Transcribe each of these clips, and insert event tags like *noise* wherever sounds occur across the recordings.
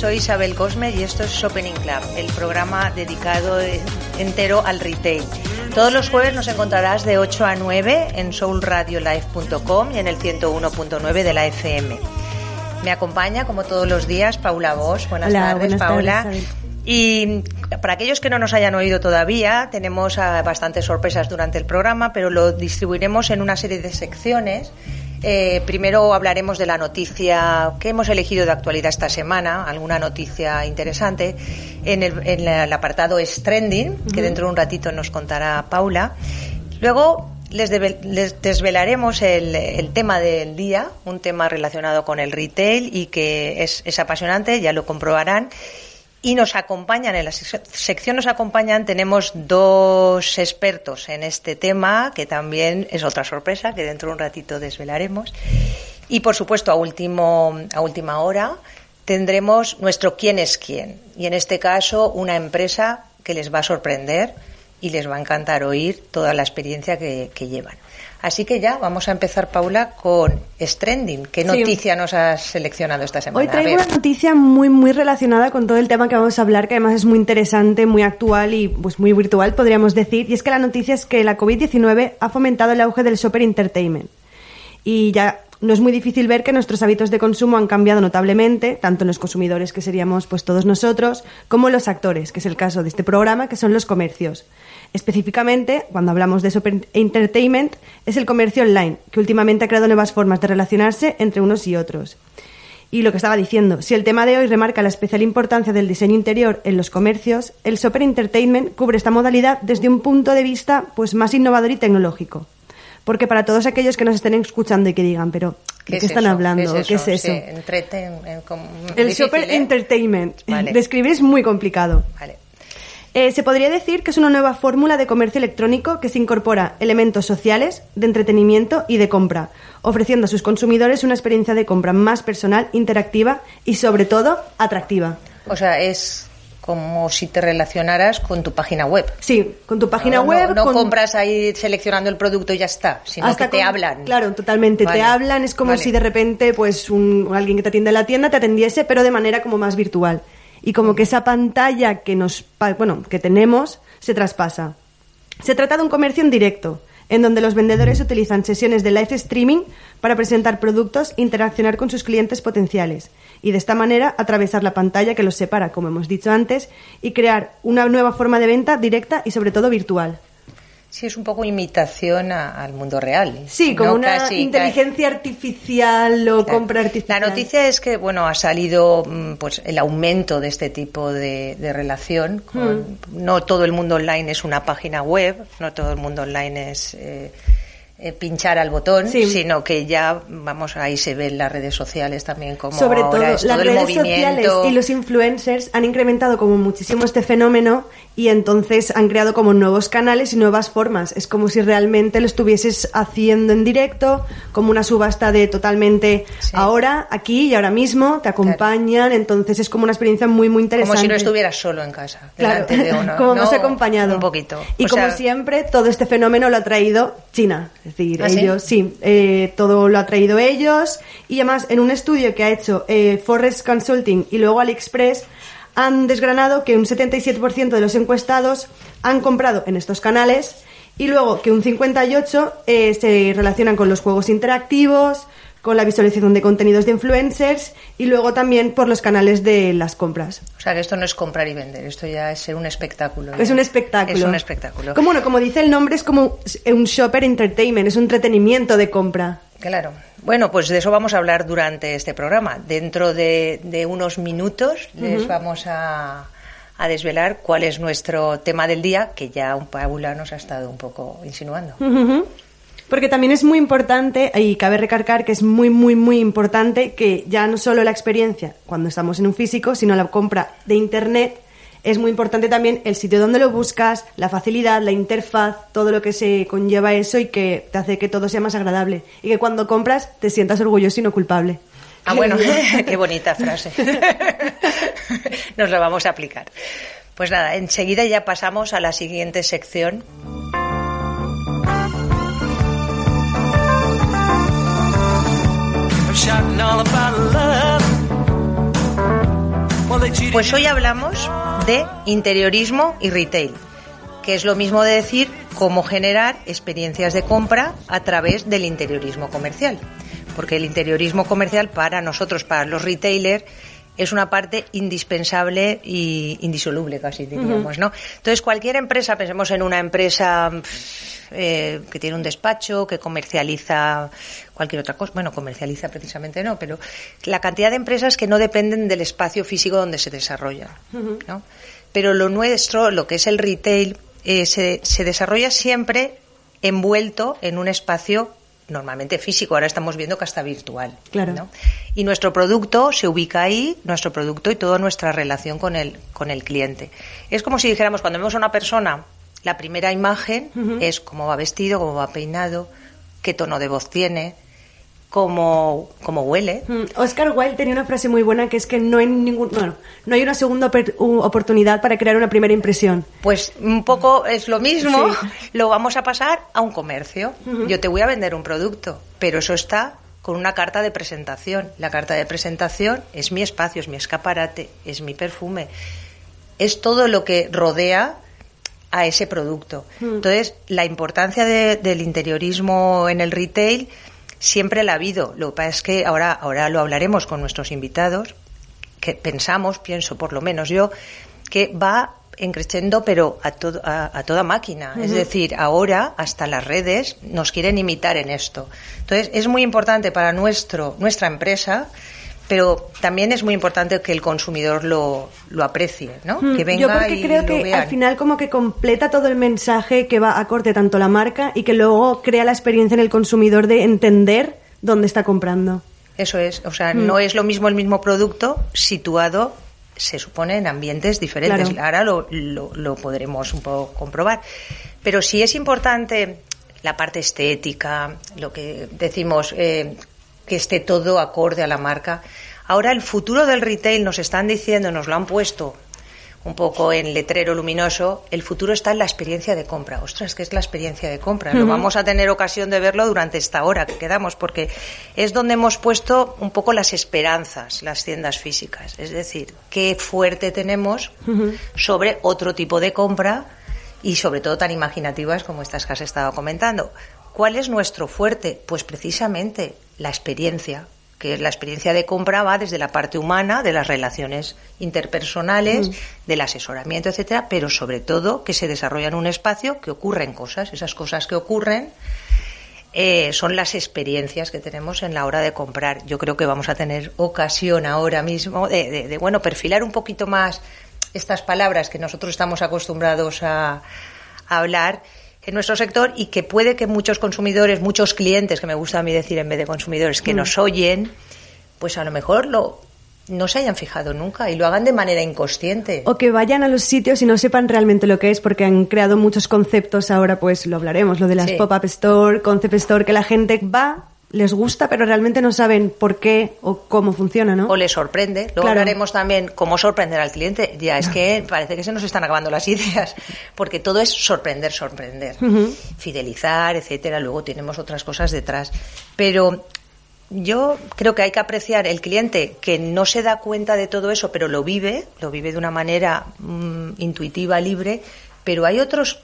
soy Isabel Cosme y esto es Shopping Club, el programa dedicado entero al retail. Todos los jueves nos encontrarás de 8 a 9 en soulradiolife.com y en el 101.9 de la FM. Me acompaña, como todos los días, Paula Bosch. Buenas Hola, tardes, buenas Paula. tardes, y para aquellos que no nos hayan oído todavía, tenemos ah, bastantes sorpresas durante el programa, pero lo distribuiremos en una serie de secciones. Eh, primero hablaremos de la noticia que hemos elegido de actualidad esta semana, alguna noticia interesante. En el, en el apartado es Trending, que dentro de un ratito nos contará Paula. Luego les, debe- les desvelaremos el, el tema del día, un tema relacionado con el retail y que es, es apasionante, ya lo comprobarán. Y nos acompañan, en la sec- sección nos acompañan, tenemos dos expertos en este tema, que también es otra sorpresa, que dentro de un ratito desvelaremos. Y por supuesto, a, a última hora, tendremos nuestro quién es quién. Y en este caso, una empresa que les va a sorprender y les va a encantar oír toda la experiencia que, que llevan. Así que ya vamos a empezar, Paula, con Stranding. ¿Qué Sí. noticia nos has seleccionado esta semana? Hoy traigo una noticia muy muy relacionada con todo el tema que vamos a hablar, que además es muy interesante, muy actual y pues muy virtual, podríamos decir. Y es que la noticia es que la COVID-19 ha fomentado el auge del shopper entertainment. Y ya no es muy difícil ver que nuestros hábitos de consumo han cambiado notablemente, tanto en los consumidores, que seríamos pues todos nosotros, como en los actores, que es el caso de este programa, que son los comercios. Específicamente, cuando hablamos de shopper entertainment, es el comercio online, que últimamente ha creado nuevas formas de relacionarse entre unos y otros. Y lo que estaba diciendo, si el tema de hoy remarca la especial importancia del diseño interior en los comercios, el Shopper Entertainment cubre esta modalidad desde un punto de vista pues más innovador y tecnológico. Porque para todos aquellos que nos estén escuchando y que digan, pero ¿de qué, es están eso? hablando? ¿Qué es eso? Sí, entreten- en- como- El difícil, Shopper ¿eh? Entertainment. *laughs* Vale. Describir es muy complicado. Vale. Eh, se podría decir que es una nueva fórmula de comercio electrónico que se incorpora elementos sociales, de entretenimiento y de compra, ofreciendo a sus consumidores una experiencia de compra más personal, interactiva y sobre todo atractiva. O sea, es como si te relacionaras con tu página web. Sí, con tu página No, web. No, no con- compras ahí seleccionando el producto y ya está, sino hasta que te con- hablan. Claro, totalmente. Vale. Te hablan, es como Vale. si de repente, pues, un, alguien que te atiende en la tienda te atendiese, pero de manera como más virtual. Y como que esa pantalla que nos, bueno, que tenemos, se traspasa. Se trata de un comercio en directo, en donde los vendedores utilizan sesiones de live streaming para presentar productos e interaccionar con sus clientes potenciales. Y de esta manera atravesar la pantalla que los separa, como hemos dicho antes, y crear una nueva forma de venta directa y sobre todo virtual. Sí, es un poco imitación a- al mundo real. Sí, como ¿no? una Casi, inteligencia artificial o Claro. compra artificial. La noticia es que bueno ha salido mm, pues el aumento de este tipo de, de relación. con- Hmm. No todo el mundo online es una página web, no todo el mundo online es eh, eh, pinchar al botón, Sí. sino que ya vamos ahí se ven las redes sociales también como Sobre ahora todo, es las todo el redes movimiento. sociales y los influencers han incrementado como muchísimo este fenómeno y entonces han creado como nuevos canales y nuevas formas. Es como si realmente lo estuvieses haciendo en directo, como una subasta de totalmente Sí. ahora, aquí y ahora mismo, te acompañan, entonces es como una experiencia muy, muy interesante. Como si no estuvieras solo en casa, Claro, de *laughs* uno. como ¿no? más acompañado. Un poquito. Y O como sea, siempre, todo este fenómeno lo ha traído China. Es decir, ¿Ah, sí? ellos, sí, eh, todo lo ha traído ellos. Y además, en un estudio que ha hecho eh, Forest Consulting y luego AliExpress, han desgranado que un 77% de los encuestados han comprado en estos canales y luego que un 58% eh, se relacionan con los juegos interactivos, con la visualización de contenidos de influencers y luego también por los canales de las compras. O sea, que esto no es comprar y vender, esto ya es ser un espectáculo. Es un espectáculo. Es un espectáculo. Como, bueno, como dice el nombre, es como un shopper entertainment, es un entretenimiento de compra. Claro. Bueno, pues de eso vamos a hablar durante este programa. Dentro de, de unos minutos les vamos a, a, desvelar cuál es nuestro tema del día, que ya un Paula nos ha estado un poco insinuando. Porque también es muy importante, y cabe recargar que es muy, muy, muy importante que ya no solo la experiencia cuando estamos en un físico, sino la compra de Internet es muy importante también el sitio donde lo buscas, la facilidad, la interfaz, todo lo que se conlleva eso y que te hace que todo sea más agradable. Y que cuando compras te sientas orgulloso y no culpable. Ah, bueno, *laughs* qué bonita frase. *laughs* Nos la vamos a aplicar. Pues nada, enseguida ya pasamos a la siguiente sección. Pues hoy hablamos de interiorismo y retail, que es lo mismo de decir cómo generar experiencias de compra a través del interiorismo comercial. Porque el interiorismo comercial para nosotros, para los retailers, es una parte indispensable y indisoluble casi diríamos, ¿no? Entonces cualquier empresa, pensemos en una empresa eh, que tiene un despacho, que comercializa cualquier otra cosa, bueno, comercializa precisamente no, pero la cantidad de empresas que no dependen del espacio físico donde se desarrollan, ¿no? Pero lo nuestro, lo que es el retail, eh, se, se desarrolla siempre envuelto en un espacio normalmente físico, ahora estamos viendo que hasta virtual. Claro. Y nuestro producto se ubica ahí, nuestro producto y toda nuestra relación con el, con el cliente. Es como si dijéramos, cuando vemos a una persona, la primera imagen es cómo va vestido, cómo va peinado, qué tono de voz tiene, como, como huele. Mm, Oscar Wilde tenía una frase muy buena que es que no hay ningún, bueno, no hay una segunda oportunidad para crear una primera impresión. Pues un poco es lo mismo, *laughs* lo vamos a pasar a un comercio. Yo te voy a vender un producto, pero eso está con una carta de presentación. La carta de presentación es mi espacio, es mi escaparate, es mi perfume, es todo lo que rodea a ese producto. Entonces, la importancia del interiorismo en el retail siempre la ha habido. Lo que pasa es que ahora, ahora lo hablaremos con nuestros invitados, que pensamos, pienso por lo menos yo, que va encreciendo pero a, todo, a, toda máquina. Es decir, ahora hasta las redes nos quieren imitar en esto. Entonces, es muy importante para nuestro, nuestra empresa pero también es muy importante que el consumidor lo, lo aprecie, ¿no? que venga Yo porque creo que al final como que completa todo el mensaje que va a corte tanto la marca y que luego crea la experiencia en el consumidor de entender dónde está comprando. Eso es, o sea, no es lo mismo el mismo producto situado se supone en ambientes diferentes. Ahora lo, lo, podremos un poco comprobar. Pero sí es importante la parte estética, lo que decimos, eh, que esté todo acorde a la marca. Ahora el futuro del retail nos están diciendo, nos lo han puesto un poco en letrero luminoso, el futuro está en la experiencia de compra. Ostras, ¿qué es la experiencia de compra? Lo vamos a tener ocasión de verlo durante esta hora que quedamos, porque es donde hemos puesto un poco las esperanzas, las tiendas físicas. Es decir, qué fuerte tenemos sobre otro tipo de compra y sobre todo tan imaginativas como estas que has estado comentando. ¿Cuál es nuestro fuerte? Pues precisamente la experiencia, que la experiencia de compra va desde la parte humana, de las relaciones interpersonales, del asesoramiento, etcétera, pero sobre todo que se desarrolla en un espacio que ocurren cosas. Esas cosas que ocurren eh, son las experiencias que tenemos en la hora de comprar. Yo creo que vamos a tener ocasión ahora mismo de, de bueno, perfilar un poquito más estas palabras que nosotros estamos acostumbrados a, a hablar en nuestro sector y que puede que muchos consumidores, muchos clientes, que me gusta a mí decir en vez de consumidores, que mm. nos oyen, pues a lo mejor lo, no se hayan fijado nunca y lo hagan de manera inconsciente. O que vayan a los sitios y no sepan realmente lo que es, porque han creado muchos conceptos ahora, pues lo hablaremos, lo de las pop-up store, concept store, que la gente va les gusta, pero realmente no saben por qué o cómo funciona, ¿no? O les sorprende. Luego hablaremos también cómo sorprender al cliente. Ya, es que parece que se nos están acabando las ideas, *laughs* porque todo es sorprender, sorprender. Fidelizar, etcétera. Luego tenemos otras cosas detrás. Pero yo creo que hay que apreciar el cliente que no se da cuenta de todo eso, pero lo vive, lo vive de una manera mm, intuitiva, libre, pero hay otros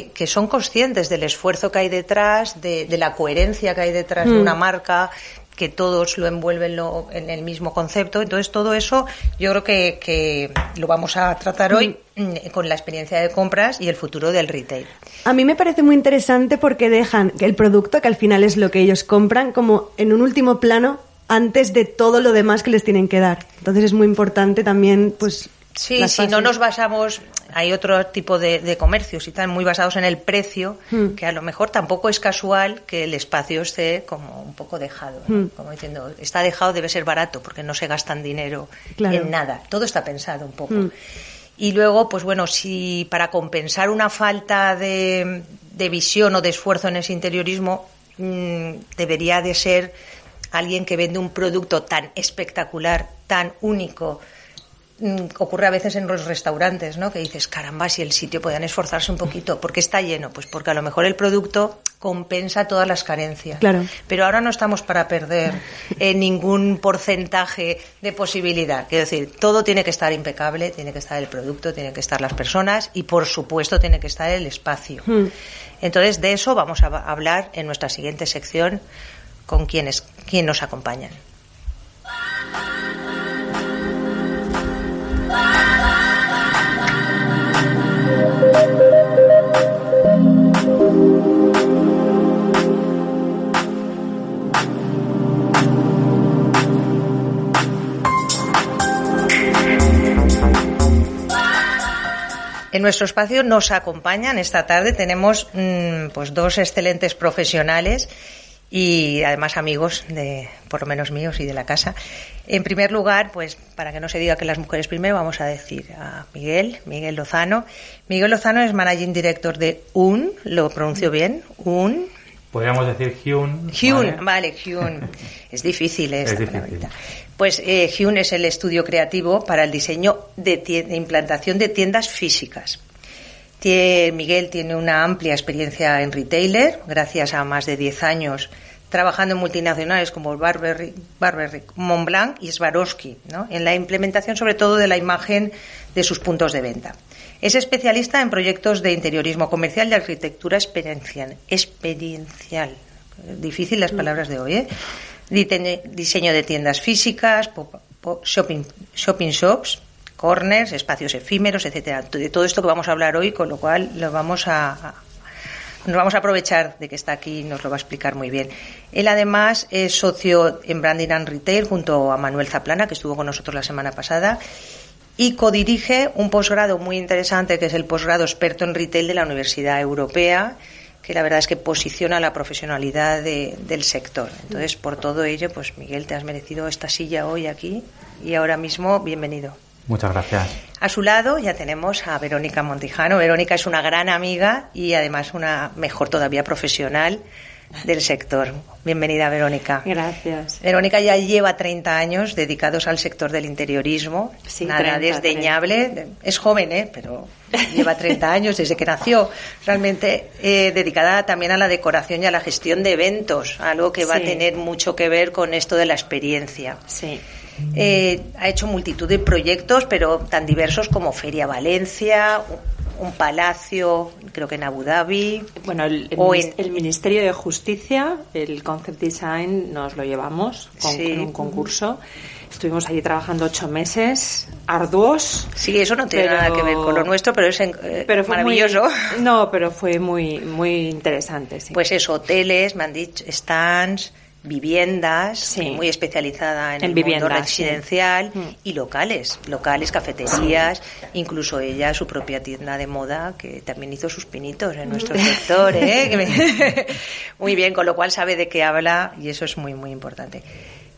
que, son conscientes del esfuerzo que hay detrás, de, la coherencia que hay detrás de mm. una marca, que todos lo envuelven lo, en el mismo concepto. Entonces, todo eso yo creo que, que lo vamos a tratar hoy mm, con la experiencia de compras y el futuro del retail. A mí me parece muy interesante porque dejan el producto, que al final es lo que ellos compran, como en un último plano antes de todo lo demás que les tienen que dar. Entonces es muy importante también, pues... Sí, si no nos basamos, hay otro tipo de, comercios y están muy basados en el precio, hmm. que a lo mejor tampoco es casual que el espacio esté como un poco dejado, hmm. como diciendo, está dejado, debe ser barato, porque no se gastan dinero en nada. Todo está pensado un poco. Hmm. Y luego, pues bueno, si para compensar una falta de, de visión o de esfuerzo en ese interiorismo, mm, debería de ser alguien que vende un producto tan espectacular, tan único, ocurre a veces en los restaurantes, ¿no? Que dices, caramba, si el sitio podían esforzarse un poquito, ¿por qué está lleno? Pues porque a lo mejor el producto compensa todas las carencias. Claro. Pero ahora no estamos para perder eh, ningún porcentaje de posibilidad. Quiero decir, todo tiene que estar impecable, tiene que estar el producto, tiene que estar las personas y, por supuesto, tiene que estar el espacio. Hmm. Entonces, de eso vamos a hablar en nuestra siguiente sección con quienes, quien nos acompañan. En nuestro espacio nos acompañan esta tarde. Tenemos mm, pues dos excelentes profesionales y además amigos de, por lo menos míos y de la casa. En primer lugar, pues para que no se diga que las mujeres primero, vamos a decir a Miguel, Miguel Lozano. Miguel Lozano es Managing Director de UN, lo pronuncio bien, UN. Podríamos decir Hyun. Hyun, vale, Hyun. *laughs* es difícil esta es Pues eh, Hyun es el estudio creativo para el diseño de, de implantación de tiendas físicas. Miguel tiene una amplia experiencia en retailer, gracias a más de 10 años trabajando en multinacionales como Barberry Montblanc y Swarovski, ¿no? en la implementación sobre todo de la imagen de sus puntos de venta. Es especialista en proyectos de interiorismo comercial y arquitectura experiencial. Difícil las palabras de hoy, ¿eh? Diseño de tiendas físicas, shopping shops, corners, espacios efímeros, etcétera. De todo esto que vamos a hablar hoy, con lo cual lo vamos a, nos vamos a aprovechar de que está aquí y nos lo va a explicar muy bien. Él además es socio en Branding and Retail junto a Manuel Zaplana, que estuvo con nosotros la semana pasada, y codirige un posgrado muy interesante que es el posgrado experto en retail de la Universidad Europea, que la verdad es que posiciona la profesionalidad del sector. Entonces, por todo ello, pues Miguel, te has merecido esta silla hoy aquí y ahora mismo, bienvenido. Muchas gracias. A su lado ya tenemos a Verónica Montijano. Verónica es una gran amiga y además una mejor todavía profesional del sector. Bienvenida, Verónica. Gracias. Verónica ya lleva 30 años dedicados al sector del interiorismo. Sí, Nada desdeñable. Es joven, ¿eh? pero lleva 30 años desde que nació. Realmente eh, dedicada también a la decoración y a la gestión de eventos, algo que va a tener mucho que ver con esto de la experiencia. Sí. Eh, ha hecho multitud de proyectos, pero tan diversos como Feria Valencia, un palacio, creo que en Abu Dhabi. Bueno, el, Ministerio de Justicia, el Concept Design, nos lo llevamos con, un concurso. Estuvimos allí trabajando ocho meses, arduos. Sí, eso no tiene nada que ver con lo nuestro, pero es eh, pero fue maravilloso. *laughs* no, pero fue muy, muy interesante. Pues eso, hoteles, me han dicho, stands, viviendas, muy especializada en, el mundo residencial, mm. y locales, locales, cafeterías, incluso ella su propia tienda de moda que también hizo sus pinitos en nuestro sector, ¿eh? *laughs* *laughs* muy bien, con lo cual sabe de qué habla y eso es muy muy importante.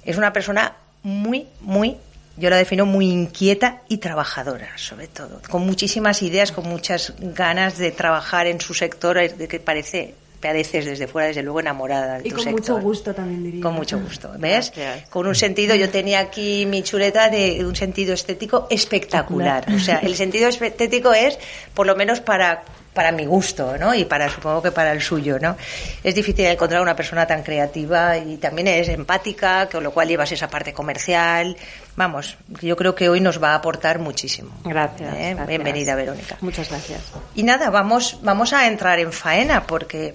Es una persona muy muy yo la defino muy inquieta y trabajadora, sobre todo, con muchísimas ideas, con muchas ganas de trabajar en su sector, de que parece pareces desde fuera, desde luego, enamorada de y con mucho gusto también diría. Con mucho gusto, ¿ves? Con un sentido, yo tenía aquí mi chuleta de un sentido estético espectacular. O sea, el sentido estético es, por lo menos para para mi gusto, ¿no? Y para supongo que para el suyo, ¿no? Es difícil encontrar una persona tan creativa y también es empática, con lo cual llevas esa parte comercial. Vamos, yo creo que hoy nos va a aportar muchísimo. Gracias. ¿Eh? Bienvenida, Verónica. Muchas gracias. Y nada, vamos vamos a entrar en faena porque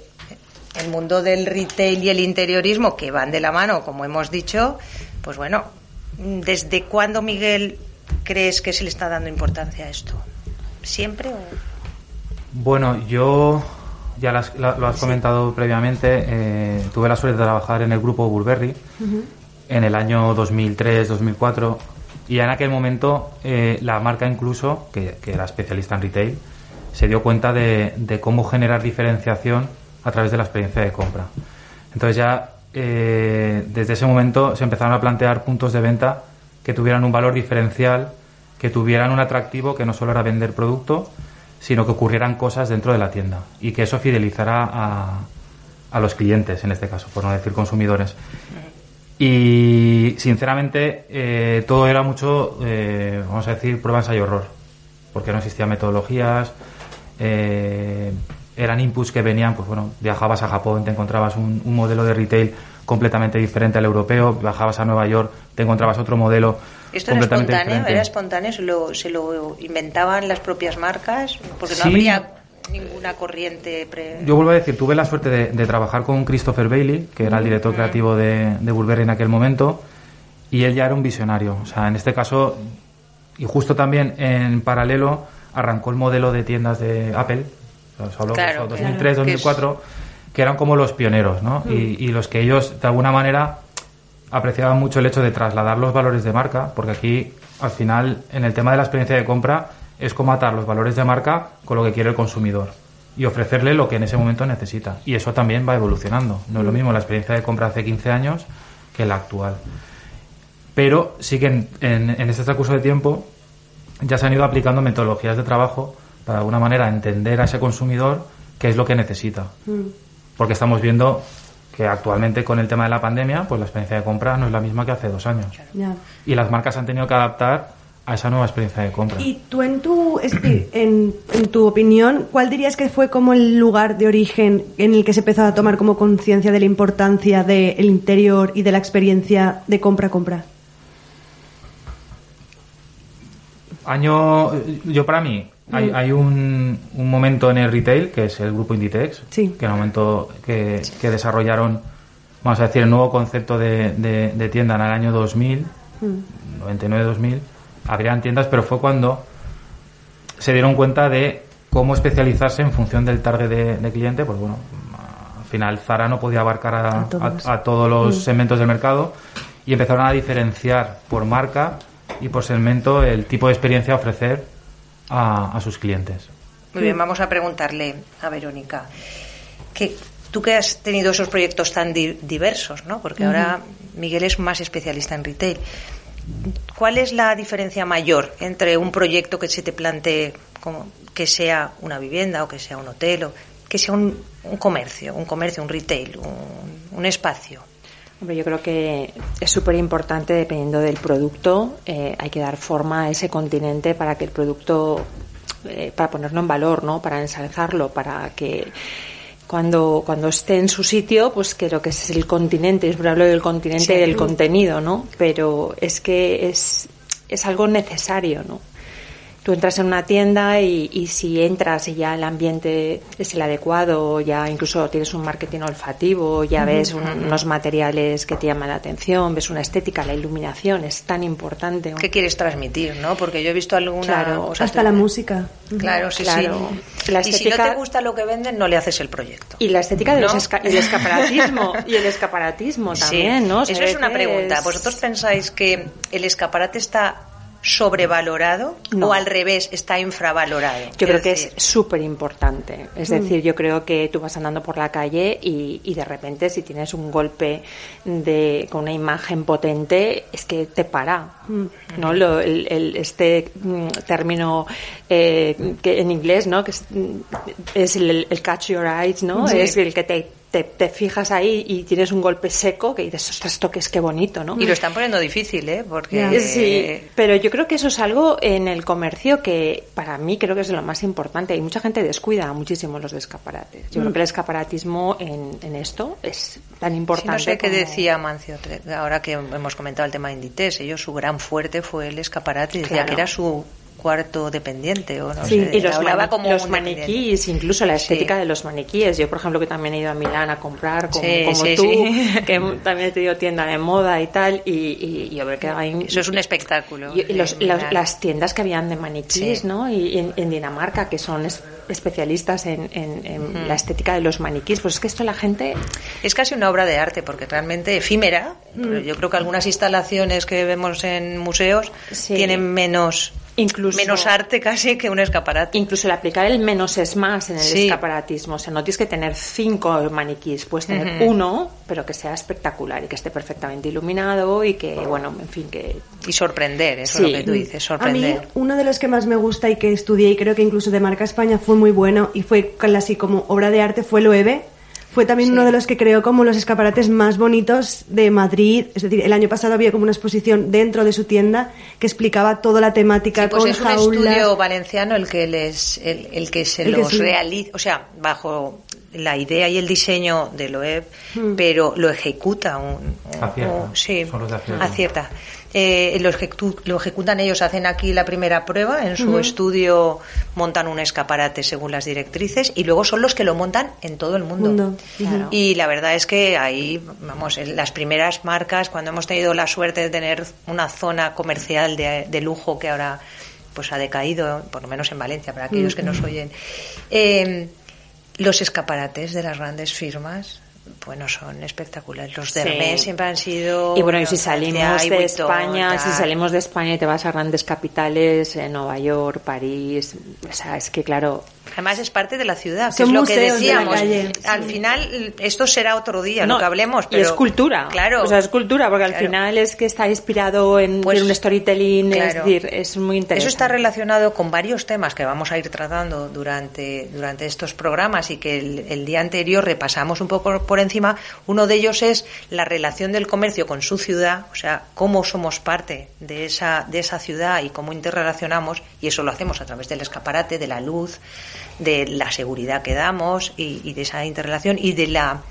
el mundo del retail y el interiorismo, que van de la mano, como hemos dicho, pues bueno, ¿desde cuándo, Miguel, crees que se le está dando importancia a esto? ¿Siempre o...? Bueno, yo ya lo has comentado previamente, eh, tuve la suerte de trabajar en el grupo Burberry en el año 2003-2004 y en aquel momento eh, la marca incluso, que, era especialista en retail, se dio cuenta de, cómo generar diferenciación a través de la experiencia de compra. Entonces ya eh, desde ese momento se empezaron a plantear puntos de venta que tuvieran un valor diferencial, que tuvieran un atractivo que no solo era vender producto, sino que ocurrieran cosas dentro de la tienda y que eso fidelizara a, a los clientes, en este caso, por no decir consumidores. Y sinceramente eh, todo era mucho, eh, vamos a decir, prueba, ensayo, horror, porque no existían metodologías, eh, eran inputs que venían, pues bueno, viajabas a Japón, te encontrabas un, un, modelo de retail completamente diferente al europeo, viajabas a Nueva York, te encontrabas otro modelo ¿Esto era espontáneo? ¿Era espontáneo? ¿Se lo, ¿Se lo inventaban las propias marcas? Porque no habría ninguna corriente. Yo vuelvo a decir, tuve la suerte de, trabajar con Christopher Bailey, que era el director creativo de, de, Burberry en aquel momento, y él ya era un visionario. O sea, en este caso, y justo también en paralelo, arrancó el modelo de tiendas de Apple, o 2003, 2004, que, eran como los pioneros, ¿no? y los que ellos, de alguna manera, apreciaba mucho el hecho de trasladar los valores de marca, porque aquí, al final, en el tema de la experiencia de compra, es como atar los valores de marca con lo que quiere el consumidor y ofrecerle lo que en ese momento necesita. Y eso también va evolucionando. No es lo mismo la experiencia de compra hace 15 años que la actual. Pero sí que en, en, este curso de tiempo ya se han ido aplicando metodologías de trabajo para de alguna manera entender a ese consumidor qué es lo que necesita. Mm. Porque estamos viendo que actualmente con el tema de la pandemia, pues la experiencia de compra no es la misma que hace dos años. Y las marcas han tenido que adaptar a esa nueva experiencia de compra. Y tú, en tu, en, en tu opinión, ¿cuál dirías que fue como el lugar de origen en el que se empezó a tomar como conciencia de la importancia del interior y de la experiencia de compra-compra? Año, yo para mí, hay, mm. hay un, un, momento en el retail, que es el grupo Inditex, que en el momento que, que, desarrollaron, vamos a decir, el nuevo concepto de, de, tienda en el año 2000, 99-2000, mm. habrían tiendas, pero fue cuando se dieron cuenta de cómo especializarse en función del target de, cliente, pues bueno, al final Zara no podía abarcar a, a, todos los mm. segmentos del mercado y empezaron a diferenciar por marca y por segmento el tipo de experiencia a ofrecer a, sus clientes. Muy bien, vamos a preguntarle a Verónica. Que, tú que has tenido esos proyectos tan diversos, ¿no? Porque ahora Miguel es más especialista en retail. ¿Cuál es la diferencia mayor entre un proyecto que se te plantee como que sea una vivienda o que sea un hotel o que sea un, comercio, un comercio, un retail, un, espacio? Hombre, yo creo que es súper importante, dependiendo del producto, eh, hay que dar forma a ese continente para que el producto, eh, para ponerlo en valor, ¿no? Para ensalzarlo, para que cuando, cuando esté en su sitio, pues creo que es el continente, es hablo del continente del contenido, ¿no? Pero es que es, es algo necesario, ¿no? Tú entras en una tienda y, si entras y ya el ambiente es el adecuado, ya incluso tienes un marketing olfativo, ya ves unos materiales que te llaman la atención, ves una estética, la iluminación es tan importante. ¿Qué quieres transmitir, no? Porque yo he visto alguna... Claro, hasta la música. Claro, sí, claro. sí. La estética... Y si no te gusta lo que venden, no le haces el proyecto. Y la estética del escaparatismo. y el escaparatismo *laughs* también, ¿no? Eso es una pregunta. ¿Vosotros pensáis que el escaparate está sobrevalorado o al revés está infravalorado? Yo creo que es súper importante. Es mm. decir, yo creo que tú vas andando por la calle y, y, de repente si tienes un golpe de, con una imagen potente es que te para. Mm. ¿no? Lo, el, este mm, término eh, que en inglés, ¿no? que es, es el, catch your eyes, ¿no? es el que te te, fijas ahí y tienes un golpe seco que dices, ostras, esto que es que bonito, ¿no? Y lo están poniendo difícil, ¿eh? Porque... Sí, pero yo creo que eso es algo en el comercio que para mí creo que es lo más importante. Y mucha gente descuida muchísimo los escaparates. Yo creo mm. que el escaparatismo en, en esto es tan importante. no sé qué decía Mancio, ahora que hemos comentado el tema de Inditex, ellos su gran fuerte fue el escaparate, decía que era su cuarto dependiente o no Sí, sé, y los, hablaba mani- como los maniquíes, incluso la estética Sí. de los maniquíes. Yo, por ejemplo, que también he ido a Milán a comprar, como, Sí, como tú, *laughs* que también he tenido tienda de moda y tal, y, y, y a ver que hay... Eso es un espectáculo. Y, los- las- tiendas que habían de maniquíes. ¿no? Y en, en Dinamarca, que son es- especialistas en, en- en la estética de los maniquíes. Pues es que esto la gente... Es casi una obra de arte porque realmente efímera. Mm. pero Yo creo que algunas instalaciones que vemos en museos tienen menos Incluso- menos arte casi que un escaparate. Incluso el aplicar el menos es más en el Sí. escaparatismo. O sea, no tienes que tener cinco maniquíes, puedes tener uno, pero que sea espectacular y que esté perfectamente iluminado y que, bueno, en fin, que... Y sorprender, eso Sí. es lo que tú dices, A mí, sorprender. uno de los que más me gusta y que estudié, y creo que incluso de marca España fue muy bueno, y fue casi como obra de arte, fue Loewe. Fue también Sí. uno de los que creó como los escaparates más bonitos de Madrid. Es decir, el año pasado había como una exposición dentro de su tienda que explicaba toda la temática Sí, pues con es un jaulas. estudio valenciano el que les el, el que se El que los sí. realiza, o sea, bajo la idea y el diseño de Loeb, Hmm. pero lo ejecuta un, un- Acierta. un- sí, acierta. Eh, lo, ejecu- lo ejecutan ellos, hacen aquí la primera prueba, en su estudio montan un escaparate según las directrices y luego son los que lo montan en todo el mundo. Mundo. Claro. Y la verdad es que ahí, vamos, en las primeras marcas, cuando hemos tenido la suerte de tener una zona comercial de, de lujo que ahora pues ha decaído, por lo menos en Valencia, para aquellos que nos oyen, eh, los escaparates de las grandes firmas, bueno, son espectaculares. Los de Sí. Siempre han sido... Y bueno, y si salimos de España, si salimos de España y te vas a grandes capitales, en Nueva York, París, o sea, es que claro, Además es parte de la ciudad, que es lo que de decíamos. calle, Al final, esto será otro día, No, lo que hablemos, y pero... es cultura. Claro. O sea, es cultura, porque al Claro. final es que está inspirado en, Pues, en un storytelling, es decir, es muy interesante. Eso está relacionado con varios temas que vamos a ir tratando durante, durante estos programas y que el, el día anterior repasamos un poco por encima. Uno de ellos es la relación del comercio con su ciudad, o sea, cómo somos parte de esa, de esa ciudad y cómo interrelacionamos, y eso lo hacemos a través del escaparate, de la luz, de la seguridad que damos y, y de esa interrelación y de la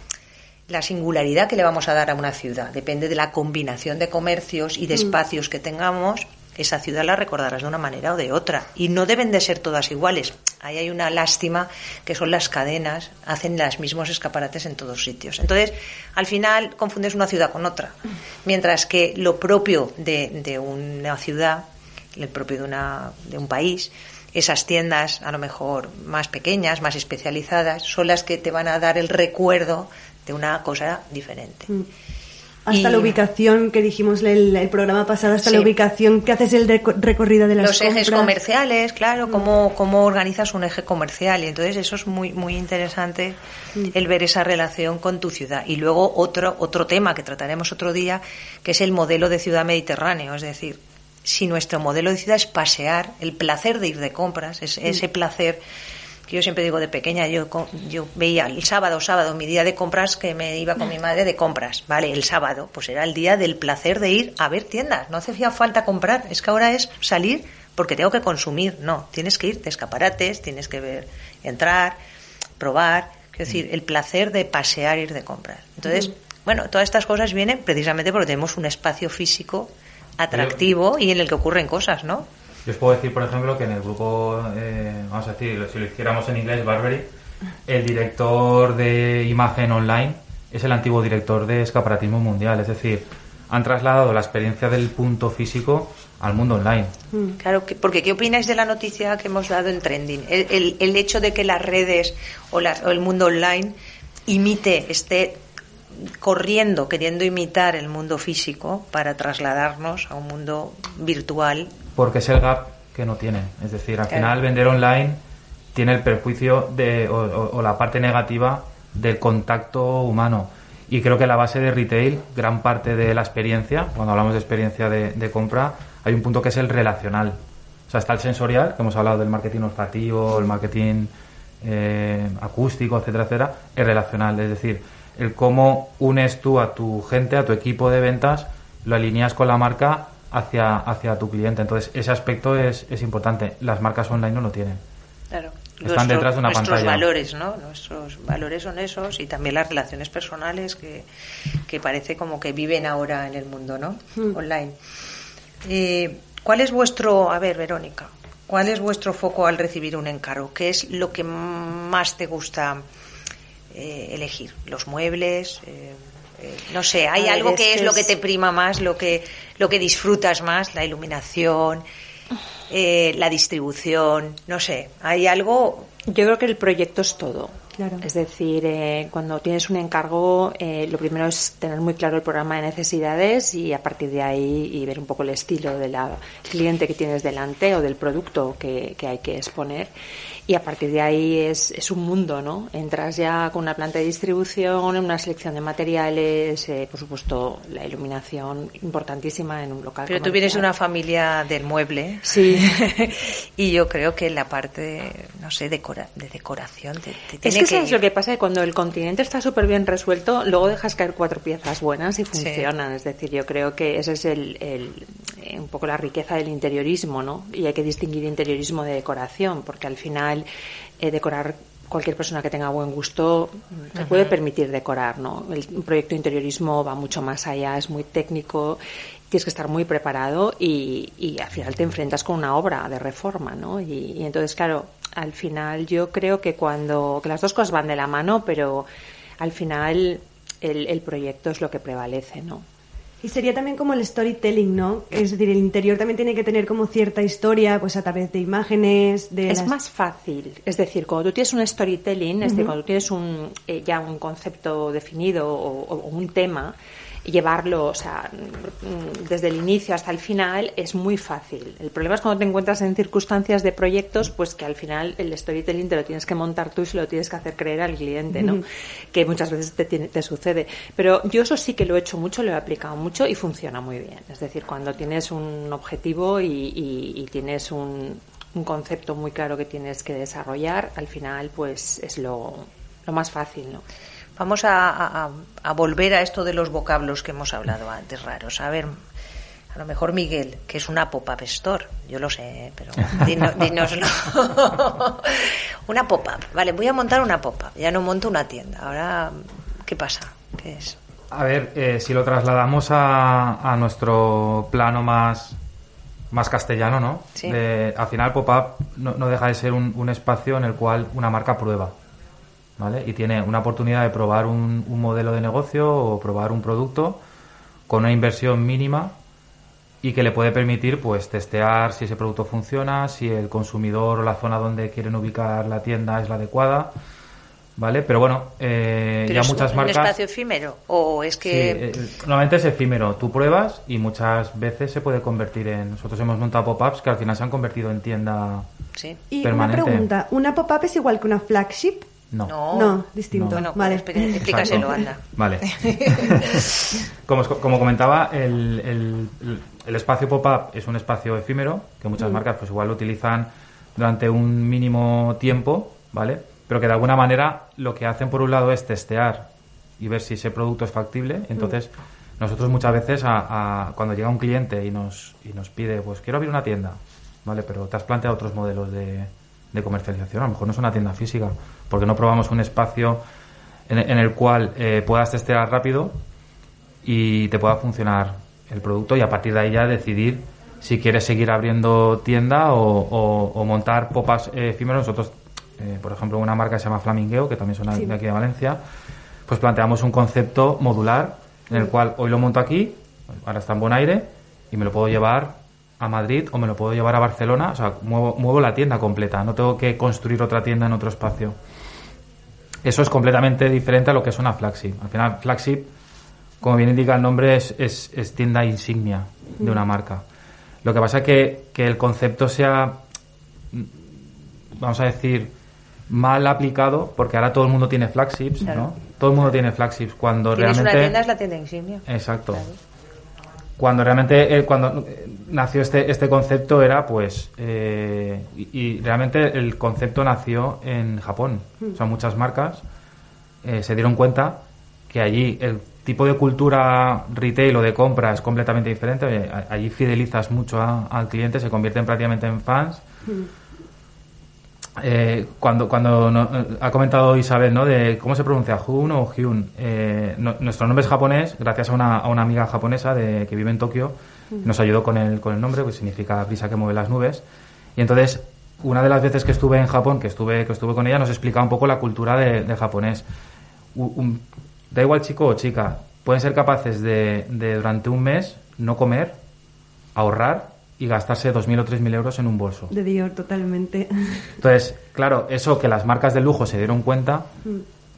la singularidad que le vamos a dar a una ciudad. Depende de la combinación de comercios y de espacios que tengamos, esa ciudad la recordarás de una manera o de otra. Y no deben de ser todas iguales. Ahí hay una lástima que son las cadenas, hacen los mismos escaparates en todos sitios. Entonces, al final confundes una ciudad con otra. Mientras que lo propio de, de una ciudad, el propio de, una, de un país, esas tiendas a lo mejor más pequeñas, más especializadas, son las que te van a dar el recuerdo de una cosa diferente. Hasta Y- la ubicación que dijimos el, el programa pasado, hasta Sí. la ubicación que haces el reco- recorrido de las Los ejes comerciales, claro, cómo, cómo organizas un eje comercial. Y entonces eso es muy, muy interesante, el ver esa relación con tu ciudad. Y luego otro, otro tema que trataremos otro día, que es el modelo de ciudad mediterráneo. Es decir, si nuestro modelo de ciudad es pasear, el placer de ir de compras, es, ese placer que yo siempre digo de pequeña, yo, yo veía el sábado, sábado, mi día de compras, que me iba con mi madre de compras, ¿vale? El sábado, pues era el día del placer de ir a ver tiendas, no hacía falta comprar, es que ahora es salir porque tengo que consumir, no, tienes que ir de escaparates, tienes que ver, entrar, probar, quiero decir, el placer de pasear, ir de compras. Entonces, bueno, todas estas cosas vienen precisamente porque tenemos un espacio físico atractivo y en el que ocurren cosas, ¿no? Yo os puedo decir, por ejemplo, que en el grupo, eh, vamos a decir, si lo hiciéramos en inglés, Barbery, el director de imagen online es el antiguo director de escaparatismo mundial. Es decir, han trasladado la experiencia del punto físico al mundo online. Claro, que- porque ¿qué opináis de la noticia que hemos dado en Trending? El, el- el hecho de que las redes o, las- o el mundo online imite, esté corriendo, queriendo imitar el mundo físico para trasladarnos a un mundo virtual. Porque es el gap que no tienen. Es decir, al Claro. final vender online tiene el perjuicio de, o, o- o la parte negativa del contacto humano. Y creo que la base de retail, gran parte de la experiencia, cuando hablamos de experiencia de, de compra, hay un punto que es el relacional. O sea, está el sensorial, que hemos hablado del marketing olfativo, el marketing eh, acústico, etcétera, etcétera, el relacional. Es decir, el cómo unes tú a tu gente, a tu equipo de ventas, lo alineas con la marca hacia, hacia tu cliente. Entonces, ese aspecto es, es importante. Las marcas online no lo tienen. Claro. Están detrás de una nuestros pantalla. valores, ¿no? Nuestros valores son esos y también las relaciones personales que, que parece como que viven ahora en el mundo, ¿no? Online. Eh, ¿Cuál es vuestro, a ver, Verónica, ¿Cuál es vuestro foco al recibir un encargo? ¿Qué es lo que más te gusta eh, elegir? ¿Los muebles? Eh, eh, no sé, ¿hay algo que es, lo que te prima más, lo que, lo que disfrutas más? ¿La iluminación? *sighs* ¿La distribución? No sé, ¿hay algo? Yo creo que el proyecto es todo. Es decir, eh, cuando tienes un encargo, eh, lo primero es tener muy claro el programa de necesidades y a partir de ahí y ver un poco el estilo del cliente que tienes delante o del producto que, que hay que exponer y a partir de ahí es, es, un mundo, ¿no? Entras ya con una planta de distribución, una selección de materiales, eh, por supuesto la iluminación importantísima en un local. Pero tú vienes de una familia del mueble. Sí. *laughs* y yo creo que la parte, no sé, decora, de decoración te, que, lo que pasa, que cuando el continente está súper bien resuelto, luego dejas caer cuatro piezas buenas y funcionan. Es decir, yo creo que ese es el, el, eh, un poco la riqueza del interiorismo, ¿no? Y hay que distinguir interiorismo de decoración, porque al final eh, decorar cualquier persona que tenga buen gusto se puede permitir decorar, ¿no? El proyecto de interiorismo va mucho más allá, es muy técnico, tienes que estar muy preparado y, y al final te enfrentas con una obra de reforma, ¿no? Y, entonces, claro, al final yo creo que cuando, que las dos cosas van de la mano, pero al final el, el proyecto es lo que prevalece, ¿no? Y sería también como el storytelling, ¿no? Es decir, el interior también tiene que tener como cierta historia, pues a través de imágenes, de... Es más fácil. Es decir, cuando tú tienes un storytelling, es decir, cuando tú tienes un, eh, ya un concepto definido o, o un tema, llevarlo, o sea, desde el inicio hasta el final es muy fácil. El problema es cuando te encuentras en circunstancias de proyectos, pues que al final el storytelling te lo tienes que montar tú y se lo tienes que hacer creer al cliente, ¿no? Que muchas veces te, te sucede. Pero yo eso sí que lo he hecho mucho, lo he aplicado mucho y funciona muy bien. Es decir, cuando tienes un objetivo y, tienes un, un concepto muy claro que tienes que desarrollar, al final pues es lo, lo más fácil, ¿no? Vamos a, volver a esto de los vocablos que hemos hablado antes, raros. A ver, a lo mejor Miguel, que es una pop-up store, yo lo sé, pero *laughs* dinoslo. *laughs* una pop-up, vale, voy a montar una pop-up, ya no monto una tienda. Ahora, ¿qué pasa? ¿Qué es? A ver, eh, si lo trasladamos a, nuestro plano más, más castellano, ¿no? Sí. al final, pop-up no, deja de ser un espacio en el cual una marca prueba. ¿Vale? Y tiene una oportunidad de probar un, modelo de negocio o probar un producto con una inversión mínima y que le puede permitir pues testear si ese producto funciona, si el consumidor o la zona donde quieren ubicar la tienda es la adecuada, ¿vale? Pero bueno, eh, ya muchas marcas... ¿Es un espacio efímero o es que...? Eh, normalmente es efímero. Tú pruebas y muchas veces se puede convertir en... Nosotros hemos montado pop-ups que al final se han convertido en tienda sí. Y una pregunta, ¿una pop-up es igual que una flagship? No. No, distinto. Bueno, vale. explícaselo, anda. Vale. *laughs* como, como comentaba, el, el, espacio pop-up es un espacio efímero que muchas mm. marcas pues igual lo utilizan durante un mínimo tiempo, ¿vale? Pero que de alguna manera lo que hacen por un lado es testear y ver si ese producto es factible. Entonces, mm. nosotros muchas veces a, cuando llega un cliente y nos, y nos pide, pues quiero abrir una tienda, ¿vale? Pero te has planteado otros modelos de, de comercialización. A lo mejor no es una tienda física, porque no probamos un espacio en, el cual eh, puedas testear rápido y te pueda funcionar el producto y a partir de ahí ya decidir si quieres seguir abriendo tienda o, montar popas eh, efímeros. Nosotros, eh, por ejemplo, una marca que se llama Flamingueo, que también son de aquí de Valencia, pues planteamos un concepto modular en el cual hoy lo monto aquí, ahora está en buen aire y me lo puedo llevar a Madrid o me lo puedo llevar a Barcelona, o sea, muevo, muevo la tienda completa, no tengo que construir otra tienda en otro espacio. Eso es completamente diferente a lo que es una flagship. Al final, flagship, como bien indica el nombre, es, es, tienda insignia de una marca. Lo que pasa es que, que el concepto sea, vamos a decir, mal aplicado, porque ahora todo el mundo tiene flagships, ¿no? Todo el mundo tiene flagships cuando realmente... una tienda es la tienda insignia. Exacto cuando realmente eh, cuando nació este este concepto era pues eh, y, realmente el concepto nació en Japón. O sea muchas marcas eh, se dieron cuenta que allí el tipo de cultura retail o de compra es completamente diferente. Allí fidelizas mucho al cliente se convierten prácticamente en fans eh, cuando cuando eh, ha comentado Isabel, ¿no? De cómo se pronuncia Hun o Hyun. Eh, nuestro nombre es japonés, gracias a una, a una amiga japonesa de, que vive en Tokio, nos ayudó con el, con el nombre, que significa brisa que mueve las nubes. Y entonces, una de las veces que estuve en Japón, que estuve, que estuve con ella, nos explicaba un poco la cultura de, de japonés. Un- un- da igual chico o chica, pueden ser capaces de, de durante un mes no comer, ahorrar y gastarse 2.000 o 3.000 euros en un bolso. De Dior, totalmente. Entonces, claro, eso que las marcas de lujo se dieron cuenta,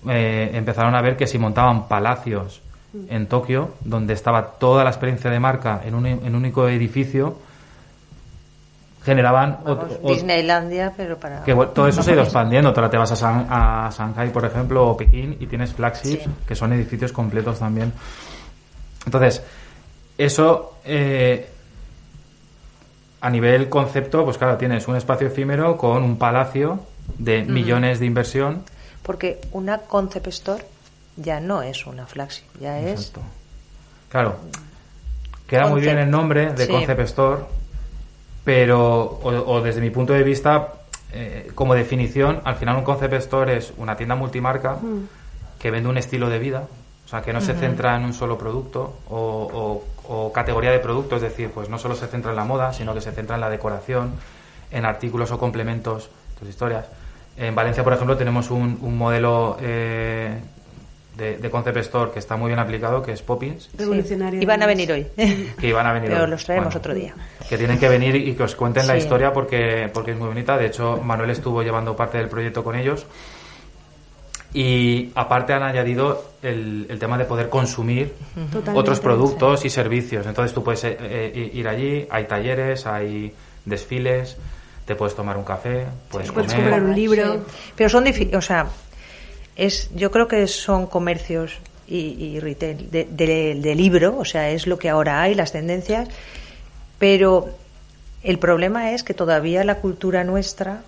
eh, empezaron a ver que si montaban palacios en Tokio, donde estaba toda la experiencia de marca en un, en un único edificio, generaban Vamos, Disneylandia, pero para... que todo eso se ha ido *laughs* expandiendo. Ahora te vas a, San- a Shanghai, por ejemplo, o Pekín y tienes flagships, Sí. que son edificios completos también. Entonces, eso eh, a nivel concepto, pues claro, tienes un espacio efímero con un palacio de millones de inversión. Porque una concept store ya no es una flagship, ya es... Exacto. Claro, queda muy bien el nombre de Sí. Concept Store, pero, o, o desde mi punto de vista, eh, como definición, al final un Concept Store es una tienda multimarca que vende un estilo de vida, o sea, que no se centra en un solo producto o, o- o categoría de producto, es decir, pues no solo se centra en la moda, sino que se centra en la decoración, en artículos o complementos, tus historias. En Valencia, por ejemplo, tenemos un, un modelo eh, de, de Concept Store que está muy bien aplicado, que es Poppins, Revolucionario. Y van a venir hoy. que iban a venir Pero hoy. los traemos Bueno, otro día. Que tienen que venir y que os cuenten la Sí. historia porque, porque es muy bonita. De hecho, Manuel estuvo llevando parte del proyecto con ellos. Y aparte han añadido el, el tema de poder consumir Totalmente. otros productos y servicios. Entonces tú puedes eh, eh, ir allí, hay talleres, hay desfiles, te puedes tomar un café, puedes comer. comprar un libro. Sí. Pero son difíciles, o sea, es, yo creo que son comercios y, y retail de, de- de libro, o sea, es lo que ahora hay, las tendencias, pero el problema es que todavía la cultura nuestra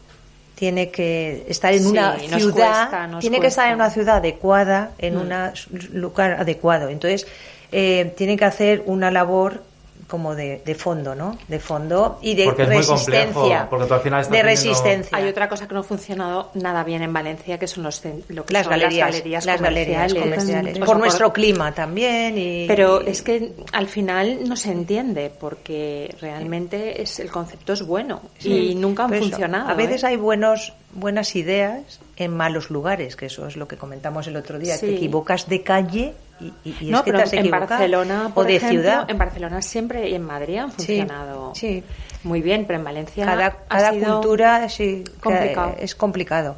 tiene que estar en Sí, una ciudad, cuesta, tiene que estar en una ciudad adecuada, en Mm. un lugar adecuado. Entonces, eh, tienen que hacer una labor como de, de fondo, ¿no? De fondo y de Porque es muy resistencia. complejo, porque tú al final estás de teniendo- resistencia. Hay otra cosa que no ha funcionado nada bien en Valencia, que son los lo que las son galerías, las galerías las galerías comerciales. O Por nuestro clima también. Y, Pero es que al final no se entiende porque realmente es el concepto es bueno y nunca han eso, funcionado. A veces ¿eh? hay buenos, buenas ideas en malos lugares, que eso es lo que comentamos el otro día. Sí. Te equivocas de calle y, y- y no, es que pero te has en. Barcelona, o de ejemplo, ciudad. en Barcelona siempre y en Madrid han funcionado sí. muy bien, pero en Valencia cada, ha cada sido cultura sí, complicado. es complicado.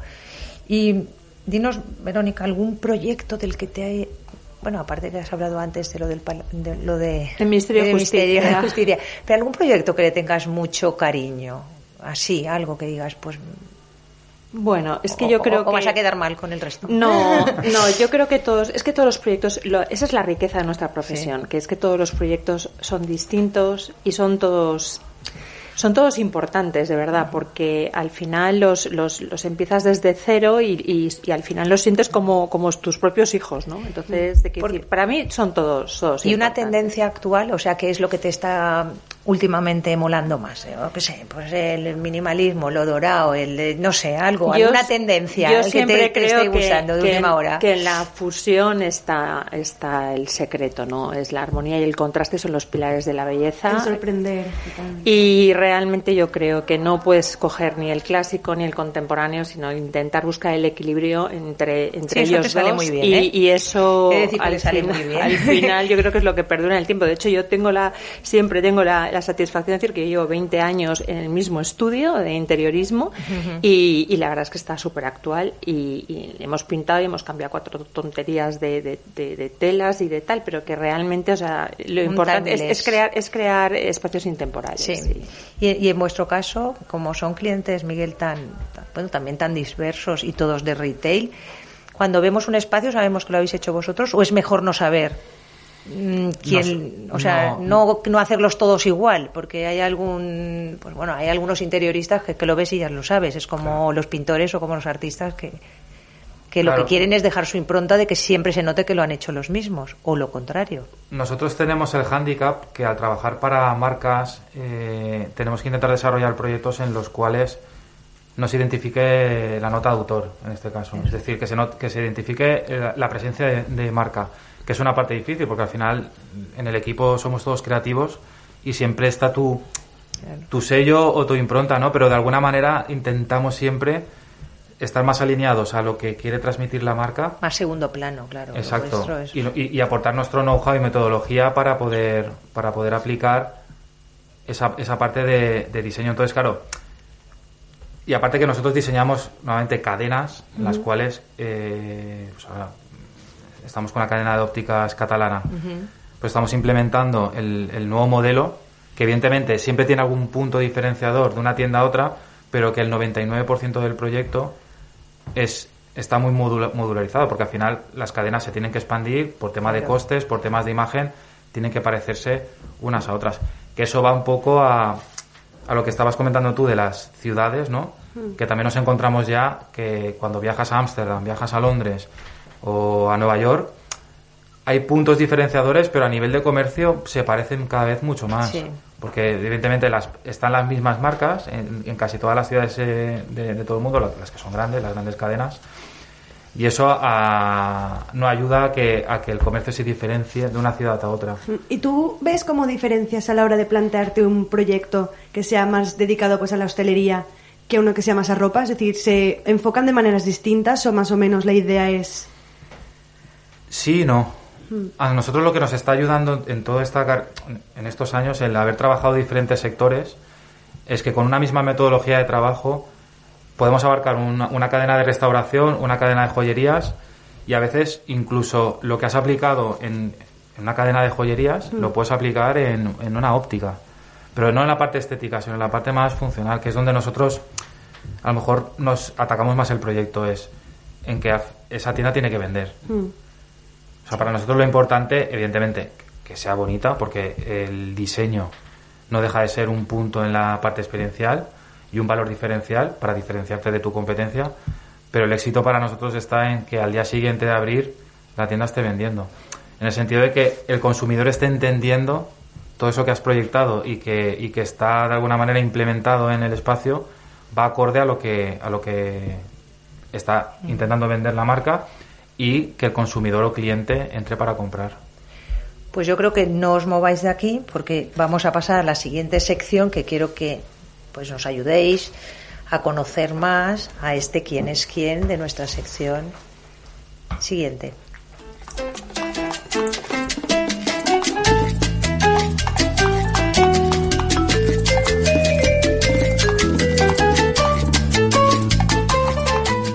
Y dinos, Verónica, algún proyecto del que te bueno, aparte que has hablado antes de lo del de lo de El Ministerio de del Ministerio Justicia. de Justicia, pero algún proyecto que le tengas mucho cariño, así, algo que digas, pues Bueno, es que o- yo creo o que vas a quedar mal con el resto. No, *laughs* no, yo creo que todos, es que todos los proyectos, lo- esa es la riqueza de nuestra profesión, que es que todos los proyectos son distintos y son todos, son todos importantes, de verdad, porque al final los, los, los empiezas desde cero y, y, y al final los sientes como, como tus propios hijos, ¿no? Entonces, de decir, para mí son todos, todos Y una tendencia actual, o sea, ¿qué es lo que te está últimamente molando más? Eh, qué sé, pues el minimalismo, lo dorado, el eh, no sé, algo, Yo- alguna tendencia yo que te, siempre te creo esté que- gustando de que última en- hora. Que en la fusión está, está el secreto, ¿no? Es la armonía y el contraste son los pilares de la belleza. El sorprender. Y realmente yo creo que no puedes coger ni el clásico ni el contemporáneo, sino intentar buscar el equilibrio entre, entre Sí, eso ellos te sale muy bien, y, ¿eh? y eso decir que al, te sale final, muy bien. al final yo creo que es lo que perdura en el tiempo. De hecho, yo tengo la siempre tengo la, la satisfacción de decir que yo llevo 20 años en el mismo estudio de interiorismo y, y la verdad es que está súper actual y, y hemos pintado y hemos cambiado cuatro tonterías de, de- de- de telas y de tal, pero que realmente, o sea, lo Un importante es, crear es crear espacios intemporales. Sí. sí. Y, y en vuestro caso, como son clientes, Miguel, tan, tan- bueno, también tan dispersos y todos de retail, cuando vemos un espacio, ¿sabemos que lo habéis hecho vosotros o es mejor no saber? Mm, quién, No, o sea, no. no, no hacerlos todos igual, porque hay algún, pues bueno, hay algunos interioristas que, que lo ves y ya lo sabes, es como los pintores o como los artistas que, que lo que quieren es dejar su impronta de que siempre se note que lo han hecho los mismos, o lo contrario. Nosotros tenemos el hándicap que al trabajar para marcas eh, tenemos que intentar desarrollar proyectos en los cuales nos identifique la nota de autor, en este caso. Es decir, que se, not- que se identifique eh, la, la presencia de, de marca, que es una parte difícil porque al final en el equipo somos todos creativos y siempre está tu, tu sello o tu impronta, ¿no? Pero de alguna manera intentamos siempre estar más alineados a lo que quiere transmitir la marca. Más segundo plano, claro. Exacto. Y, y, y, aportar nuestro know-how y metodología para poder, para poder aplicar esa, esa parte de, de, diseño. Entonces, claro, y aparte que nosotros diseñamos nuevamente cadenas, en las cuales eh, pues estamos con la cadena de ópticas catalana, pues estamos implementando el, el nuevo modelo que evidentemente siempre tiene algún punto diferenciador de una tienda a otra, pero que el 99% del proyecto es está muy modularizado, porque al final las cadenas se tienen que expandir por tema de costes, por temas de imagen, tienen que parecerse unas a otras. Que eso va un poco a, a lo que estabas comentando tú de las ciudades, ¿no? Que también nos encontramos ya que cuando viajas a Ámsterdam, viajas a Londres o a Nueva York, hay puntos diferenciadores, pero a nivel de comercio se parecen cada vez mucho más. Porque evidentemente las, están las mismas marcas en, casi todas las ciudades eh, de, todo el mundo, las, que son grandes, las grandes cadenas. Y eso a, no ayuda a que, a que el comercio se diferencie de una ciudad a otra. ¿Y tú ves como diferencias a la hora de plantearte un proyecto que sea más dedicado pues a la hostelería que uno que sea más a ropa? Es decir, ¿se enfocan de maneras distintas o más o menos la idea es...? Sí y no. A nosotros lo que nos está ayudando en todo esta, en estos años, el haber trabajado diferentes sectores, es que con una misma metodología de trabajo podemos abarcar una, cadena de restauración, una cadena de joyerías y a veces incluso lo que has aplicado en, una cadena de joyerías lo puedes aplicar en, en, una óptica. Pero no en la parte estética, sino en la parte más funcional, que es donde nosotros a lo mejor nos atacamos más el proyecto, es en que esa tienda tiene que vender. O sea, para nosotros lo importante, evidentemente, que sea bonita, porque el diseño no deja de ser un punto en la parte experiencial y un valor diferencial para diferenciarte de tu competencia, pero el éxito para nosotros está en que al día siguiente de abrir la tienda esté vendiendo. En el sentido de que el consumidor esté entendiendo todo eso que has proyectado y que, y que está de alguna manera implementado en el espacio va acorde a lo que, a lo que está intentando vender la marca y que el consumidor o cliente entre para comprar. Pues yo creo que no os mováis de aquí porque vamos a pasar a la siguiente sección que quiero que pues nos ayudéis a conocer más a este quién es quién de nuestra sección siguiente.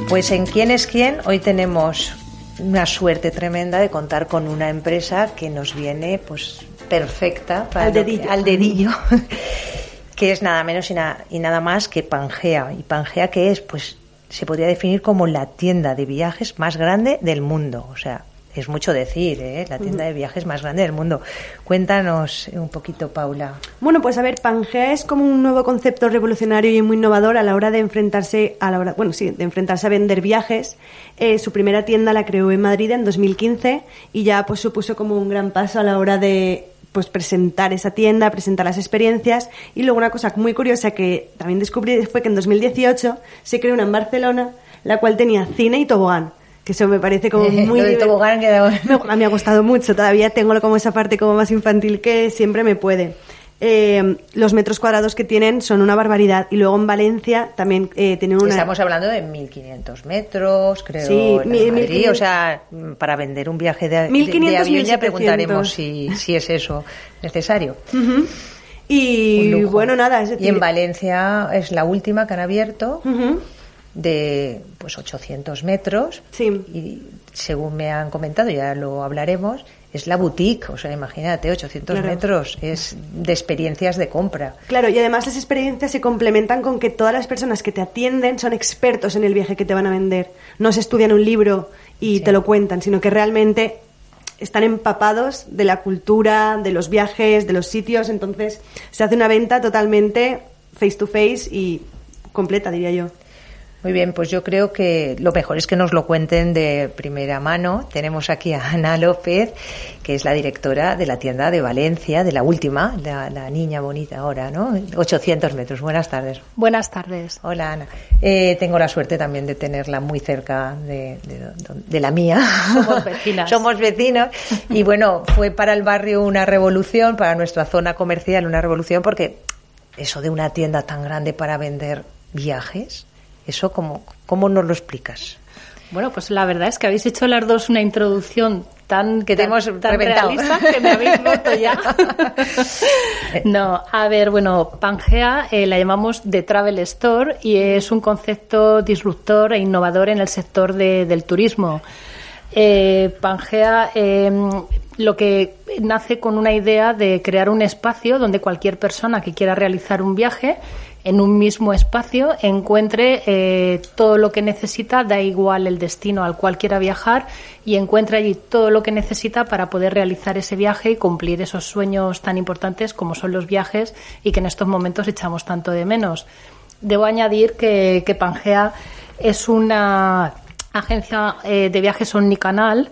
Pues en quién es quién hoy tenemos una suerte tremenda de contar con una empresa que nos viene pues perfecta para al dedillo, al dedillo *laughs* que es nada menos y nada, y nada más que Pangea. ¿Y Pangea qué es? Pues se podría definir como la tienda de viajes más grande del mundo. O sea, es mucho decir, ¿eh? la tienda de viajes más grande del mundo. Cuéntanos un poquito, Paula. Bueno, pues a ver, Pangea es como un nuevo concepto revolucionario y muy innovador a la hora de enfrentarse a la hora, bueno, sí, de enfrentarse a vender viajes. Eh, su primera tienda la creó en Madrid en 2015 y ya pues supuso como un gran paso a la hora de pues presentar esa tienda, presentar las experiencias y luego una cosa muy curiosa que también descubrí fue que en 2018 se creó una en Barcelona la cual tenía cine y tobogán que eso me parece como *laughs* muy... de tobogán me, me, ha gustado mucho, todavía tengo como esa parte como más infantil que siempre me puede. Eh, los metros cuadrados que tienen son una barbaridad. Y luego en Valencia también eh, tienen una. Estamos hablando de 1.500 metros, creo. Sí, Madrid, o sea, para vender un viaje de, 1500, de avión ya preguntaremos si, si es eso necesario. Y bueno, nada. y en Valencia es la última que han abierto de pues 800 metros sí. y según me han comentado, ya lo hablaremos, es la boutique, o sea, imagínate, 800 metros, es de experiencias de compra. Claro, y además las experiencias se complementan con que todas las personas que te atienden son expertos en el viaje que te van a vender. No se estudian un libro y te lo cuentan, sino que realmente están empapados de la cultura, de los viajes, de los sitios, entonces se hace una venta totalmente face to face y completa, diría yo. Muy bien, pues yo creo que lo mejor es que nos lo cuenten de primera mano. Tenemos aquí a Ana López, que es la directora de la tienda de Valencia, de la última, la, niña bonita ahora, ¿no? 800 metros. Buenas tardes. Buenas tardes. Hola, Ana. Eh, tengo la suerte también de tenerla muy cerca de, de la mía. Somos *laughs* vecinas. Somos vecinos. Y bueno, fue para el barrio una revolución, para nuestra zona comercial una revolución, porque eso de una tienda tan grande para vender viajes, eso cómo, cómo nos lo explicas? Bueno, pues la verdad es que habéis hecho las dos una introducción tan que te hemos realista que me habéis roto ya. *laughs* no, a ver, bueno, Pangea eh, la llamamos The Travel Store y es un concepto disruptor e innovador en el sector del turismo. Eh, Pangea em, lo que nace con una idea de crear un espacio donde cualquier persona que quiera realizar un viaje en un mismo espacio encuentre eh, todo lo que necesita, da igual el destino al cual quiera viajar, y encuentre allí todo lo que necesita para poder realizar ese viaje y cumplir esos sueños tan importantes como son los viajes y que en estos momentos echamos tanto de menos. Debo añadir que, Pangea es una agencia eh, de viajes omnicanal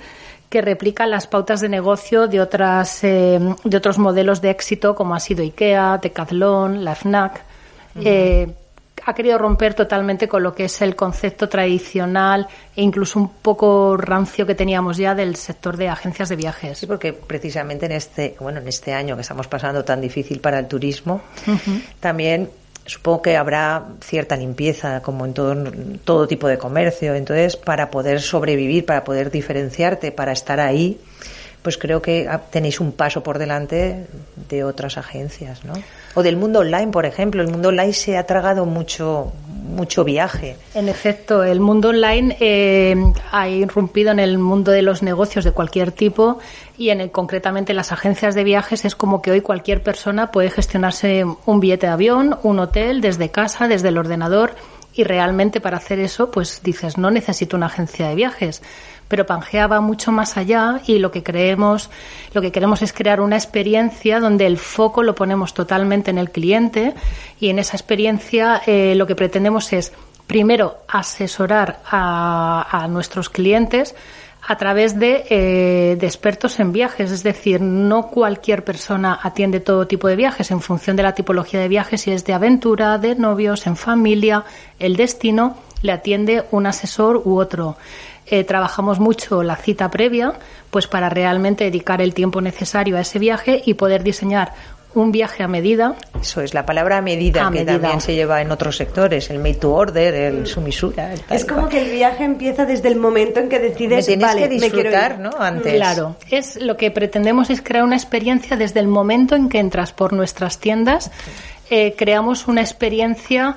que replica las pautas de negocio de otras eh, de otros modelos de éxito como ha sido IKEA, Decathlon, la FNAC eh, ha querido romper totalmente con lo que es el concepto tradicional e incluso un poco rancio que teníamos ya del sector de agencias de viajes. Sí, porque precisamente en este, bueno, en este año que estamos pasando tan difícil para el turismo, también supongo que habrá cierta limpieza como en todo, todo tipo de comercio. Entonces, para poder sobrevivir, para poder diferenciarte, para estar ahí, pues creo que tenéis un paso por delante de otras agencias, ¿no? O del mundo online, por ejemplo. El mundo online se ha tragado mucho, mucho viaje. En efecto, el mundo online eh, ha irrumpido en el mundo de los negocios de cualquier tipo y en concretamente las agencias de viajes es como que hoy cualquier persona puede gestionarse un billete de avión, un hotel desde casa, desde el ordenador y realmente para hacer eso pues dices no necesito una agencia de viajes pero Pangea va mucho más allá y lo que creemos, lo que queremos es crear una experiencia donde el foco lo ponemos totalmente en el cliente y en esa experiencia eh, lo que pretendemos es primero asesorar a, nuestros clientes a través de, eh, de, expertos en viajes, es decir, no cualquier persona atiende todo tipo de viajes en función de la tipología de viajes, si es de aventura, de novios, en familia, el destino, le atiende un asesor u otro. Eh, trabajamos mucho la cita previa, pues para realmente dedicar el tiempo necesario a ese viaje y poder diseñar un viaje a medida. Eso es la palabra medida que también se lleva en otros sectores, el made to order, el sumisura. es como que el viaje empieza desde el momento en que decides, me vale, que disfrutar, ¿no? Antes. Claro, es lo que pretendemos es crear una experiencia desde el momento en que entras por nuestras tiendas, eh, creamos una experiencia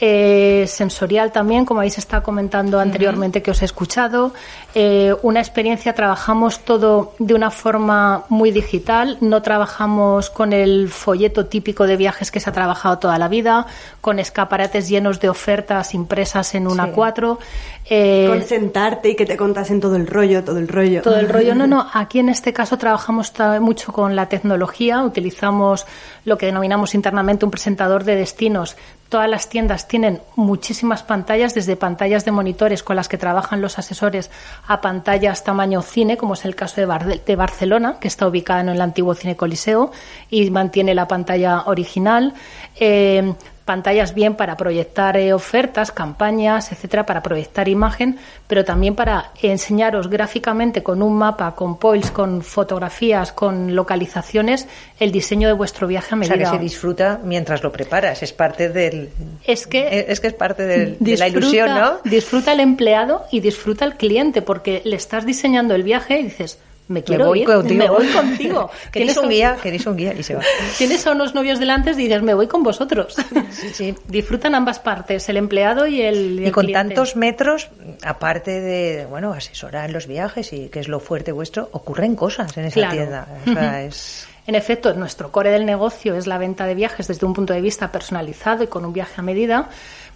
eh, sensorial también, como habéis estado comentando anteriormente que os he escuchado. Eh, una experiencia, trabajamos todo de una forma muy digital, no trabajamos con el folleto típico de viajes que se ha trabajado toda la vida, con escaparates llenos de ofertas impresas en una 4 eh, con sentarte y que te contasen todo el rollo, todo el rollo. Todo el rollo, no, no. *laughs* Aquí en este caso trabajamos mucho con la tecnología, utilizamos lo que denominamos internamente un presentador de destinos. Todas las tiendas tienen muchísimas pantallas, desde pantallas de monitores con las que trabajan los asesores a pantallas tamaño cine, como es el caso de, Barcelona, que está ubicada en el antiguo Cine Coliseo y mantiene la pantalla original. Eh, pantallas bien para proyectar eh, ofertas, campañas, etcétera, para proyectar imagen, pero también para enseñaros gráficamente con un mapa, con poils, con fotografías, con localizaciones, el diseño de vuestro viaje a medida. O sea, que se disfruta mientras lo preparas, es parte del... Es que... Es que es parte de la ilusión, ¿no? Disfruta el empleado y disfruta el cliente, porque le estás diseñando el viaje y dices me quiero voy ir, contigo. me voy contigo. *laughs* *laughs* ¿Quieres un guía? ¿Queréis un guía? Y se va. *laughs* Tienes a unos novios delante y dices, me voy con vosotros. Sí, sí. Disfrutan ambas partes, el empleado y el Y, con tantos metros, aparte de, bueno, asesorar los viajes y que es lo fuerte vuestro, ocurren cosas en esa tienda. O sea, es... En efecto, nuestro core del negocio es la venta de viajes desde un punto de vista personalizado y con un viaje a medida,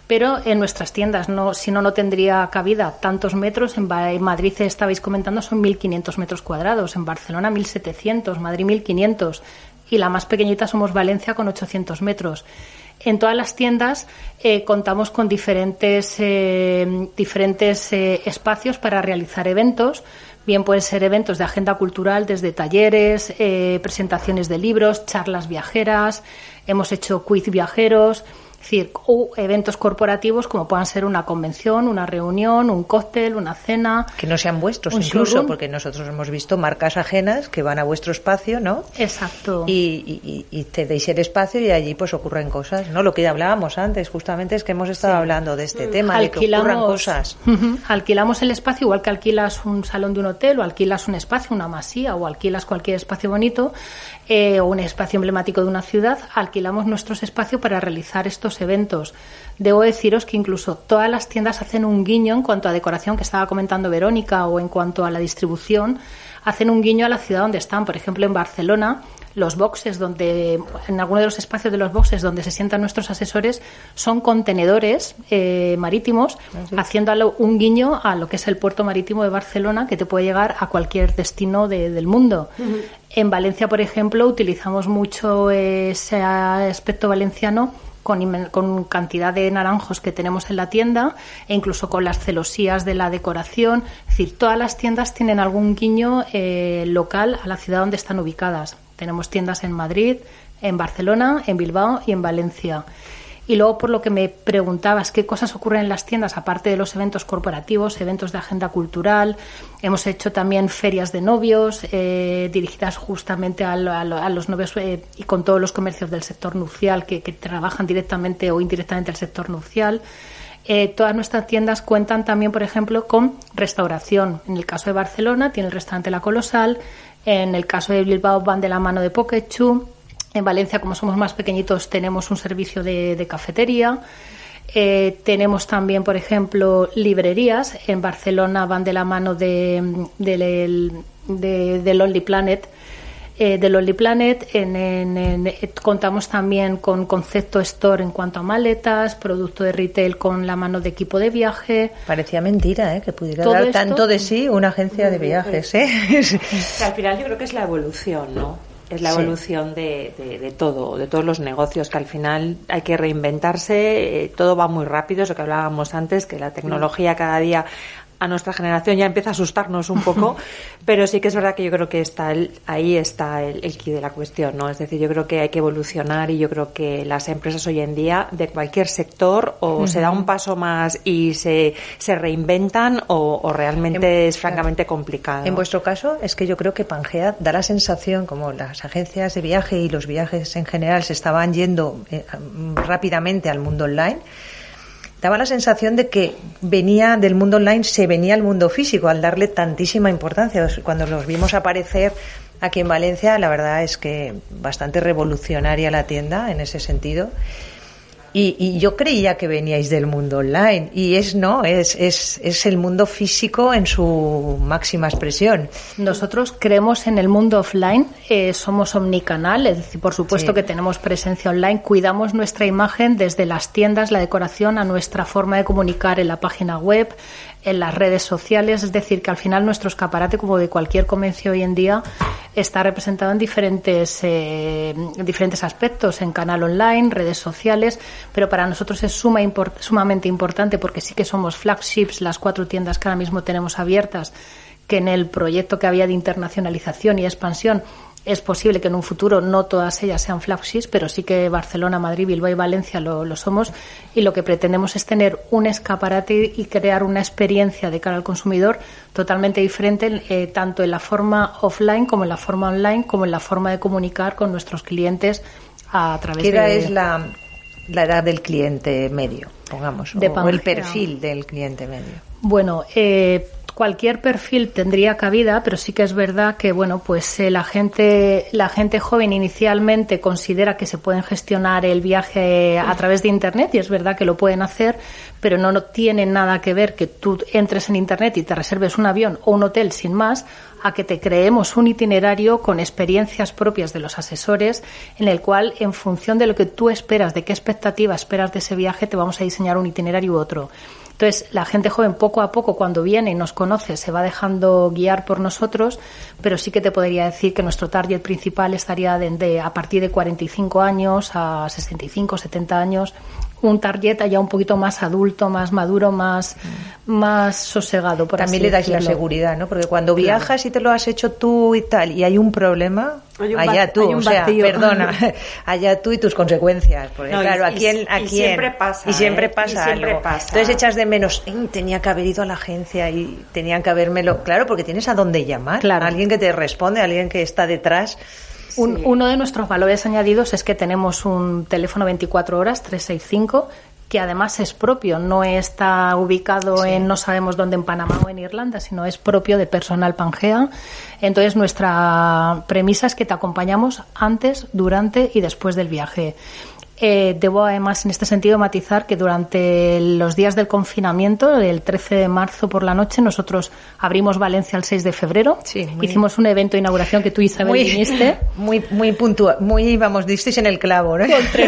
pero en nuestras tiendas, no, si no, no tendría cabida tantos metros. En, Madrid, estabais comentando, son 1.500 metros cuadrados, en Barcelona 1.700, Madrid 1.500 y la más pequeñita somos Valencia con 800 metros. En todas las tiendas eh, contamos con diferentes, eh, diferentes eh, espacios para realizar eventos. Bien pueden ser eventos de agenda cultural, desde talleres, presentaciones de libros, charlas viajeras, hemos hecho quiz viajeros, decir, o eventos corporativos como puedan ser una convención, una reunión, un cóctel, una cena. Que no sean vuestros incluso, porque nosotros hemos visto marcas ajenas que van a vuestro espacio, ¿no? Exacto. Y, y, te deis el espacio y allí pues ocurren cosas, ¿no? Lo que ya hablábamos antes, justamente es que hemos estado hablando de este tema, de que ocurran cosas. alquilamos el espacio igual que alquilas un salón de un hotel o alquilas un espacio, una masía o alquilas cualquier espacio bonito eh, o un espacio emblemático de una ciudad, alquilamos nuestros espacios para realizar estos eventos. Debo deciros que incluso todas las tiendas hacen un guiño en cuanto a decoración que estaba comentando Verónica o en cuanto a la distribución, hacen un guiño a la ciudad donde están. Por ejemplo, en Barcelona, los boxes donde, en alguno de los espacios de los boxes donde se sientan nuestros asesores, son contenedores eh, marítimos, haciendo un guiño a lo que es el puerto marítimo de Barcelona, que te puede llegar a cualquier destino del mundo. En Valencia, por ejemplo, utilizamos mucho ese aspecto valenciano con, cantidad de naranjos que tenemos en la tienda e incluso con las celosías de la decoración. Es decir, todas las tiendas tienen algún guiño eh, local a la ciudad donde están ubicadas. Tenemos tiendas en Madrid, en Barcelona, en Bilbao y en Valencia. Y luego, por lo que me preguntabas, ¿qué cosas ocurren en las tiendas, aparte de los eventos corporativos, eventos de agenda cultural? Hemos hecho también ferias de novios, eh, dirigidas justamente a, los novios eh, y con todos los comercios del sector nupcial que, trabajan directamente o indirectamente el sector nupcial. Eh, todas nuestras tiendas cuentan también, por ejemplo, con restauración. En el caso de Barcelona tiene el restaurante La Colosal, en el caso de Bilbao van de la mano de Pokechu, en Valencia, como somos más pequeñitos, tenemos un servicio de, cafetería. Eh, tenemos también, por ejemplo, librerías. En Barcelona van de la mano de, de, Lonely Planet. Eh, de Lonely Planet en, contamos también con concepto store en cuanto a maletas, producto de retail con la mano de equipo de viaje. Parecía mentira ¿eh? que pudiera dar tanto de sí una agencia de viajes. ¿eh? al final yo creo que es la evolución, ¿no? Es la evolución de, de, todo, de todos los negocios, que al final hay que reinventarse, eh, todo va muy rápido, eso que hablábamos antes, que la tecnología cada día a nuestra generación ya empieza a asustarnos un poco, *laughs* pero sí que es verdad que yo creo que está ahí está el, el de la cuestión, ¿no? Es decir, yo creo que hay que evolucionar y yo creo que las empresas hoy en día de cualquier sector o se da un paso más y se, se reinventan o, realmente es francamente complicado. En vuestro caso es que yo creo que Pangea da la sensación como las agencias de viaje y los viajes en general se estaban yendo eh, rápidamente al mundo online daba la sensación de que venía del mundo online, se venía al mundo físico al darle tantísima importancia. Cuando los vimos aparecer aquí en Valencia, la verdad es que bastante revolucionaria la tienda en ese sentido. Y, yo creía que veníais del mundo online y es no, es, es, es el mundo físico en su máxima expresión. Nosotros creemos en el mundo offline, eh, somos omnicanal, es decir, por supuesto que tenemos presencia online, cuidamos nuestra imagen desde las tiendas, la decoración, a nuestra forma de comunicar en la página web, en las redes sociales, es decir, que al final nuestro escaparate, como de cualquier comercio hoy en día, está representado en diferentes, eh, diferentes aspectos, en canal online, redes sociales, pero para nosotros es suma sumamente importante porque sí que somos flagships, las cuatro tiendas que ahora mismo tenemos abiertas, que en el proyecto que había de internacionalización y expansión es posible que en un futuro no todas ellas sean flagships, pero sí que Barcelona, Madrid, Bilbao y Valencia lo, somos. Y lo que pretendemos es tener un escaparate y crear una experiencia de cara al consumidor totalmente diferente, eh, tanto en la forma offline como en la forma online, como en la forma de comunicar con nuestros clientes a través ¿Qué edad es la, la edad del cliente medio, pongamos, o, el perfil del cliente medio? Bueno, eh, cualquier perfil tendría cabida, pero sí que es verdad que bueno, pues eh, la gente la gente joven inicialmente considera que se pueden gestionar el viaje a través de internet y es verdad que lo pueden hacer, pero no, no tiene nada que ver que tú entres en internet y te reserves un avión o un hotel sin más a que te creemos un itinerario con experiencias propias de los asesores en el cual en función de lo que tú esperas, de qué expectativa esperas de ese viaje, te vamos a diseñar un itinerario u otro. Entonces, la gente joven poco a poco, cuando viene y nos conoce, se va dejando guiar por nosotros, pero sí que te podría decir que nuestro target principal estaría de, a partir de 45 años a 65, 70 años. Un target ya un poquito más adulto, más maduro, más, más sosegado. Por También así le dais la decirlo. seguridad, ¿no? Porque cuando viajas y te lo has hecho tú y tal, y hay un problema, Hay un allá tú, hay un o sea, perdona, *laughs* *laughs* allá tú y tus consecuencias. Porque No, claro, y- aquí en, y aquí siempre pasa, y siempre ¿eh? pasa Y siempre algo. pasa. Entonces echas de menos, "Eh, tenía que haber ido a la agencia y tenían que habérmelo, claro, porque tienes a dónde llamar, Claro. alguien que te responde, alguien que está detrás. Un- Uno de nuestros valores añadidos es que tenemos un teléfono 24 horas, 365, que además es propio, no está ubicado en no sabemos dónde, en Panamá o en Irlanda, sino es propio de personal Pangea. Entonces nuestra premisa es que te acompañamos antes, durante y después del viaje. Eh, debo además en este sentido matizar que durante los días del confinamiento, el 13 de marzo por la noche, nosotros abrimos Valencia el 6 de febrero. Sí, muy- Hicimos un evento de inauguración que tú, Isabel, viniste. *laughs* muy, muy puntual, muy, vamos, disteis en el clavo, ¿no?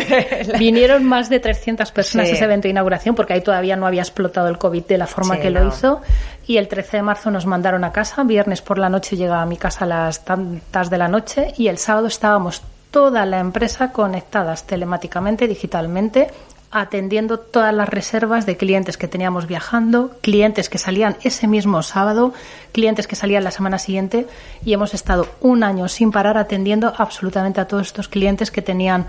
*laughs* Vinieron más de 300 personas Sí. a ese evento de inauguración porque ahí todavía no había explotado el COVID de la forma Sí, que lo hizo. Y el 13 de marzo nos mandaron a casa. Viernes por la noche llega a mi casa a las tantas de la noche. Y el sábado estábamos toda la empresa conectadas telemáticamente, digitalmente, atendiendo todas las reservas de clientes que teníamos viajando, clientes que salían ese mismo sábado, clientes que salían la semana siguiente y hemos estado un año sin parar atendiendo absolutamente a todos estos clientes que tenían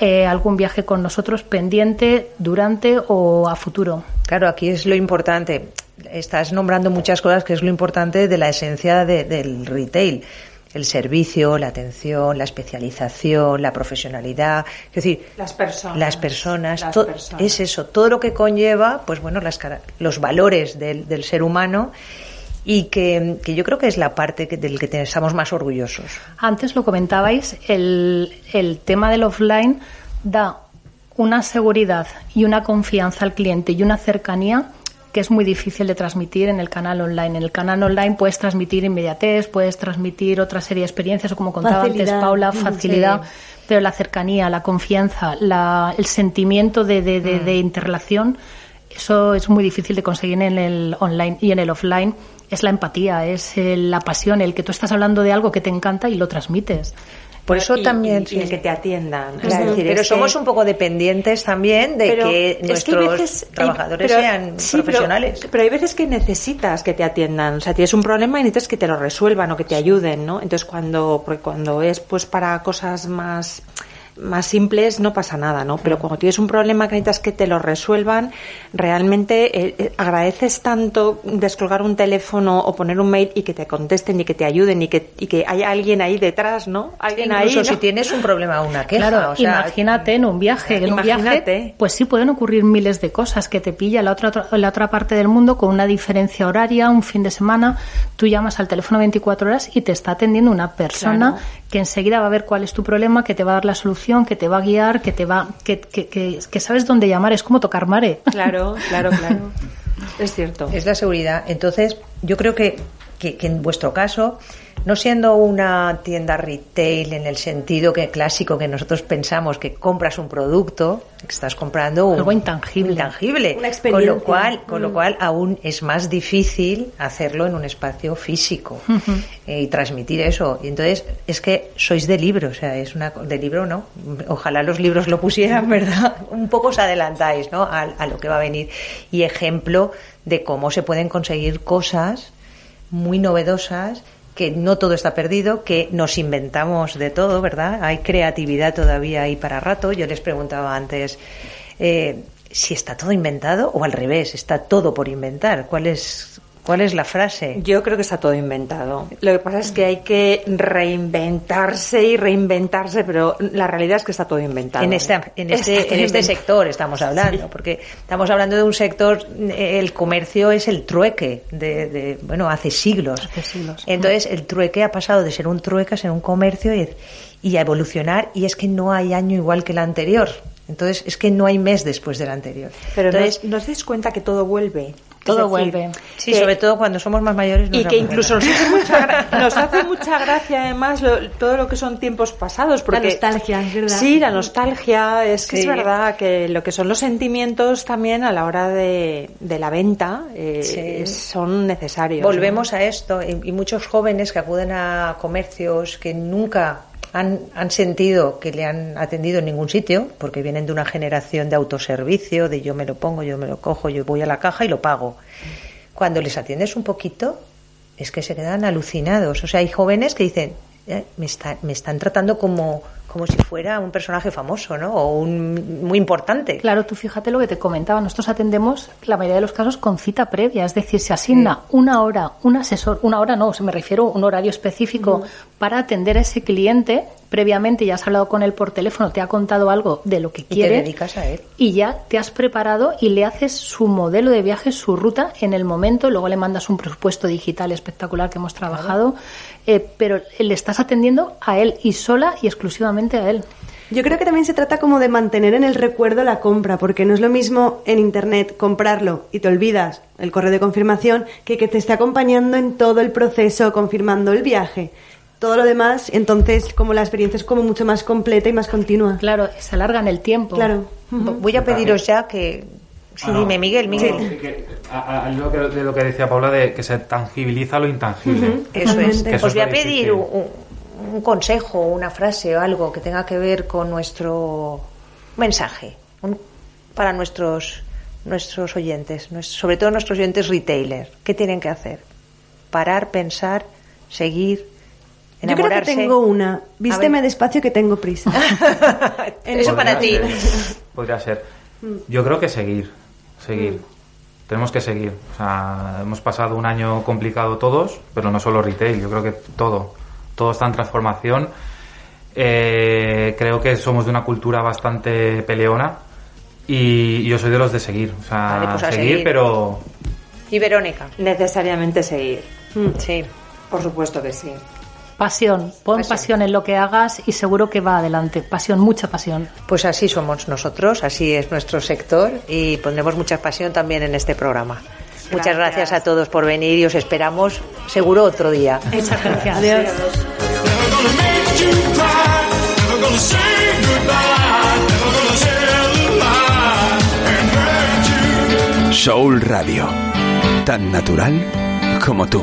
eh, algún viaje con nosotros pendiente durante o a futuro. Claro, aquí es lo importante. Estás nombrando muchas cosas que es lo importante de la esencia de- del retail. El servicio, la atención, la especialización, la profesionalidad. Es decir, Las personas. Las personas. Las to- personas. Es eso, todo lo que conlleva, pues bueno, las, cara- los valores del, del ser humano y que, que yo creo que es la parte que- del que estamos más orgullosos. Antes lo comentabais, el, el tema del offline da una seguridad y una confianza al cliente y una cercanía que es muy difícil de transmitir en el canal online. En el canal online puedes transmitir inmediatez, puedes transmitir otra serie de experiencias, o como contaba antes Facilidad. Paula, Sí. facilidad, pero la cercanía, la confianza, la- el sentimiento de, de, de- de interrelación, eso es muy difícil de conseguir en el online y en el offline. Es la empatía, es eh, la pasión, el que tú estás hablando de algo que te encanta y lo transmites. Por eso Y- también. y, sí. y el que te atiendan. Es decir, pero es somos que- un poco dependientes también de Pero que nuestros veces- hay- trabajadores pero- sean sí, pero- profesionales. Pero, hay veces que necesitas que te atiendan. O sea, tienes un problema y necesitas que te lo resuelvan o que te ayuden, ¿no? Entonces, cuando, porque cuando es pues para cosas más más simples no pasa nada, ¿no? Pero cuando tienes un problema que necesitas que te lo resuelvan, realmente eh, eh, agradeces tanto descolgar un teléfono o poner un mail y que te contesten y que te ayuden y que, y que haya alguien ahí detrás, ¿no? Alguien ahí. Incluso ¿no? si tienes un problema o una queja. Claro, o sea, imagínate en un viaje, en un Imagínate. viaje, pues sí pueden ocurrir miles de cosas que te pilla la otra la otra parte del mundo con una diferencia horaria, un fin de semana, tú llamas al teléfono 24 horas y te está atendiendo una persona Claro. que enseguida va a ver cuál es tu problema, que te va a dar la solución, que te va a guiar, que te va que, que, que, que sabes dónde llamar, es como tocar mare. Claro, claro, claro. *laughs* Es cierto. Es la seguridad. Entonces, yo creo que, que, que en vuestro caso, no siendo una tienda retail en el sentido que clásico que nosotros pensamos que compras un producto, que estás comprando un, Algo intangible. intangible. Una experiencia. Con lo cual, con Mm. lo cual aún es más difícil hacerlo en un espacio físico eh, y transmitir eso. Y entonces es que sois de libro, o sea, es una de libro, ¿no? Ojalá los libros lo pusieran, *laughs* ¿verdad? Un poco os adelantáis, ¿no? A, a lo que va a venir y ejemplo de cómo se pueden conseguir cosas muy novedosas que no todo está perdido, que nos inventamos de todo, ¿verdad? Hay creatividad todavía ahí para rato. Yo les preguntaba antes eh, si está todo inventado o al revés, está todo por inventar. ¿Cuál es, cuál es la frase? Yo creo que está todo inventado. Lo que pasa es que hay que reinventarse y reinventarse, pero la realidad es que está todo inventado. En este, en este, todo en este inventado. sector estamos hablando, porque estamos hablando de un sector, el comercio es el trueque de, de- bueno, hace siglos. Hace siglos. Entonces, el trueque ha pasado de ser un trueque a ser un comercio y, y a evolucionar, y es que no hay año igual que el anterior. Entonces, es que no hay mes después del anterior. Pero Entonces, nos, nos dais cuenta que todo vuelve. Todo decir, vuelve. sí, que- sobre todo cuando somos más mayores. nos Y que incluso nos hace mucha, *laughs* nos hace mucha gracia además lo- todo lo que son tiempos pasados. Porque, nostalgia, es verdad. Sí, la nostalgia. Es que Sí. es verdad que lo que son los sentimientos también a la hora de, de la venta eh, Sí. son necesarios. Volvemos a esto y, y muchos jóvenes que acuden a comercios que nunca han, han sentido que le han atendido en ningún sitio, porque vienen de una generación de autoservicio, de yo me lo pongo, yo me lo cojo, yo voy a la caja y lo pago. Cuando les atiendes un poquito, es que se quedan alucinados. O sea, hay jóvenes que dicen, eh, me, está, me están tratando como, como si fuera un personaje famoso, ¿no? O un muy importante. Claro, tú fíjate lo que te comentaba. Nosotros atendemos la mayoría de los casos con cita previa, es decir, se asigna una hora, un asesor, una hora no, se me refiero a un horario específico para atender a ese cliente. Previamente ya has hablado con él por teléfono, te ha contado algo de lo que Y quiere te dedicas a él. y ya te has preparado y le haces su modelo de viaje, su ruta en el momento, luego le mandas un presupuesto digital espectacular que hemos trabajado, eh, pero le estás atendiendo a él y sola y exclusivamente a él. Yo creo que también se trata como de mantener en el recuerdo la compra, porque no es lo mismo en Internet comprarlo y te olvidas el correo de confirmación que que te esté acompañando en todo el proceso, confirmando el viaje. Todo lo demás, entonces, como la experiencia es como mucho más completa y más continua. Claro, se alarga en el tiempo. Claro. Voy a pediros ya que... Sí, Ah, no. dime, Miguel, Miguel. Sí, que- a- a- lo que- de lo que decía Paula de que se tangibiliza lo intangible. Eso es. Eso Os es voy a pedir un, un consejo, una frase o algo que tenga que ver con nuestro mensaje un- para nuestros nuestros oyentes, sobre todo nuestros oyentes retailer. ¿Qué tienen que hacer? Parar, pensar, seguir, Yo creo que tengo una. Vísteme ver. despacio que tengo prisa. *laughs* Eso para ti. *laughs* Podría ser, Podría ser. Yo creo que seguir, seguir. Tenemos que seguir. O sea, hemos pasado un año complicado todos, pero no solo retail, yo creo que todo. Todo está en transformación. Eh, creo que somos de una cultura bastante peleona y yo soy de los de seguir. O sea, Vale, pues a seguir, seguir. pero Y Verónica. Necesariamente seguir. Sí. Por supuesto que sí. Pasión, pon Pasión. pasión. en lo que hagas y seguro que va adelante. Pasión, mucha pasión. Pues así somos nosotros, así es nuestro sector y pondremos mucha pasión también en este programa. Muchas gracias a todos por venir y os esperamos seguro otro día. Muchas *laughs* gracias. Adiós. Soul Radio. Tan natural como tú.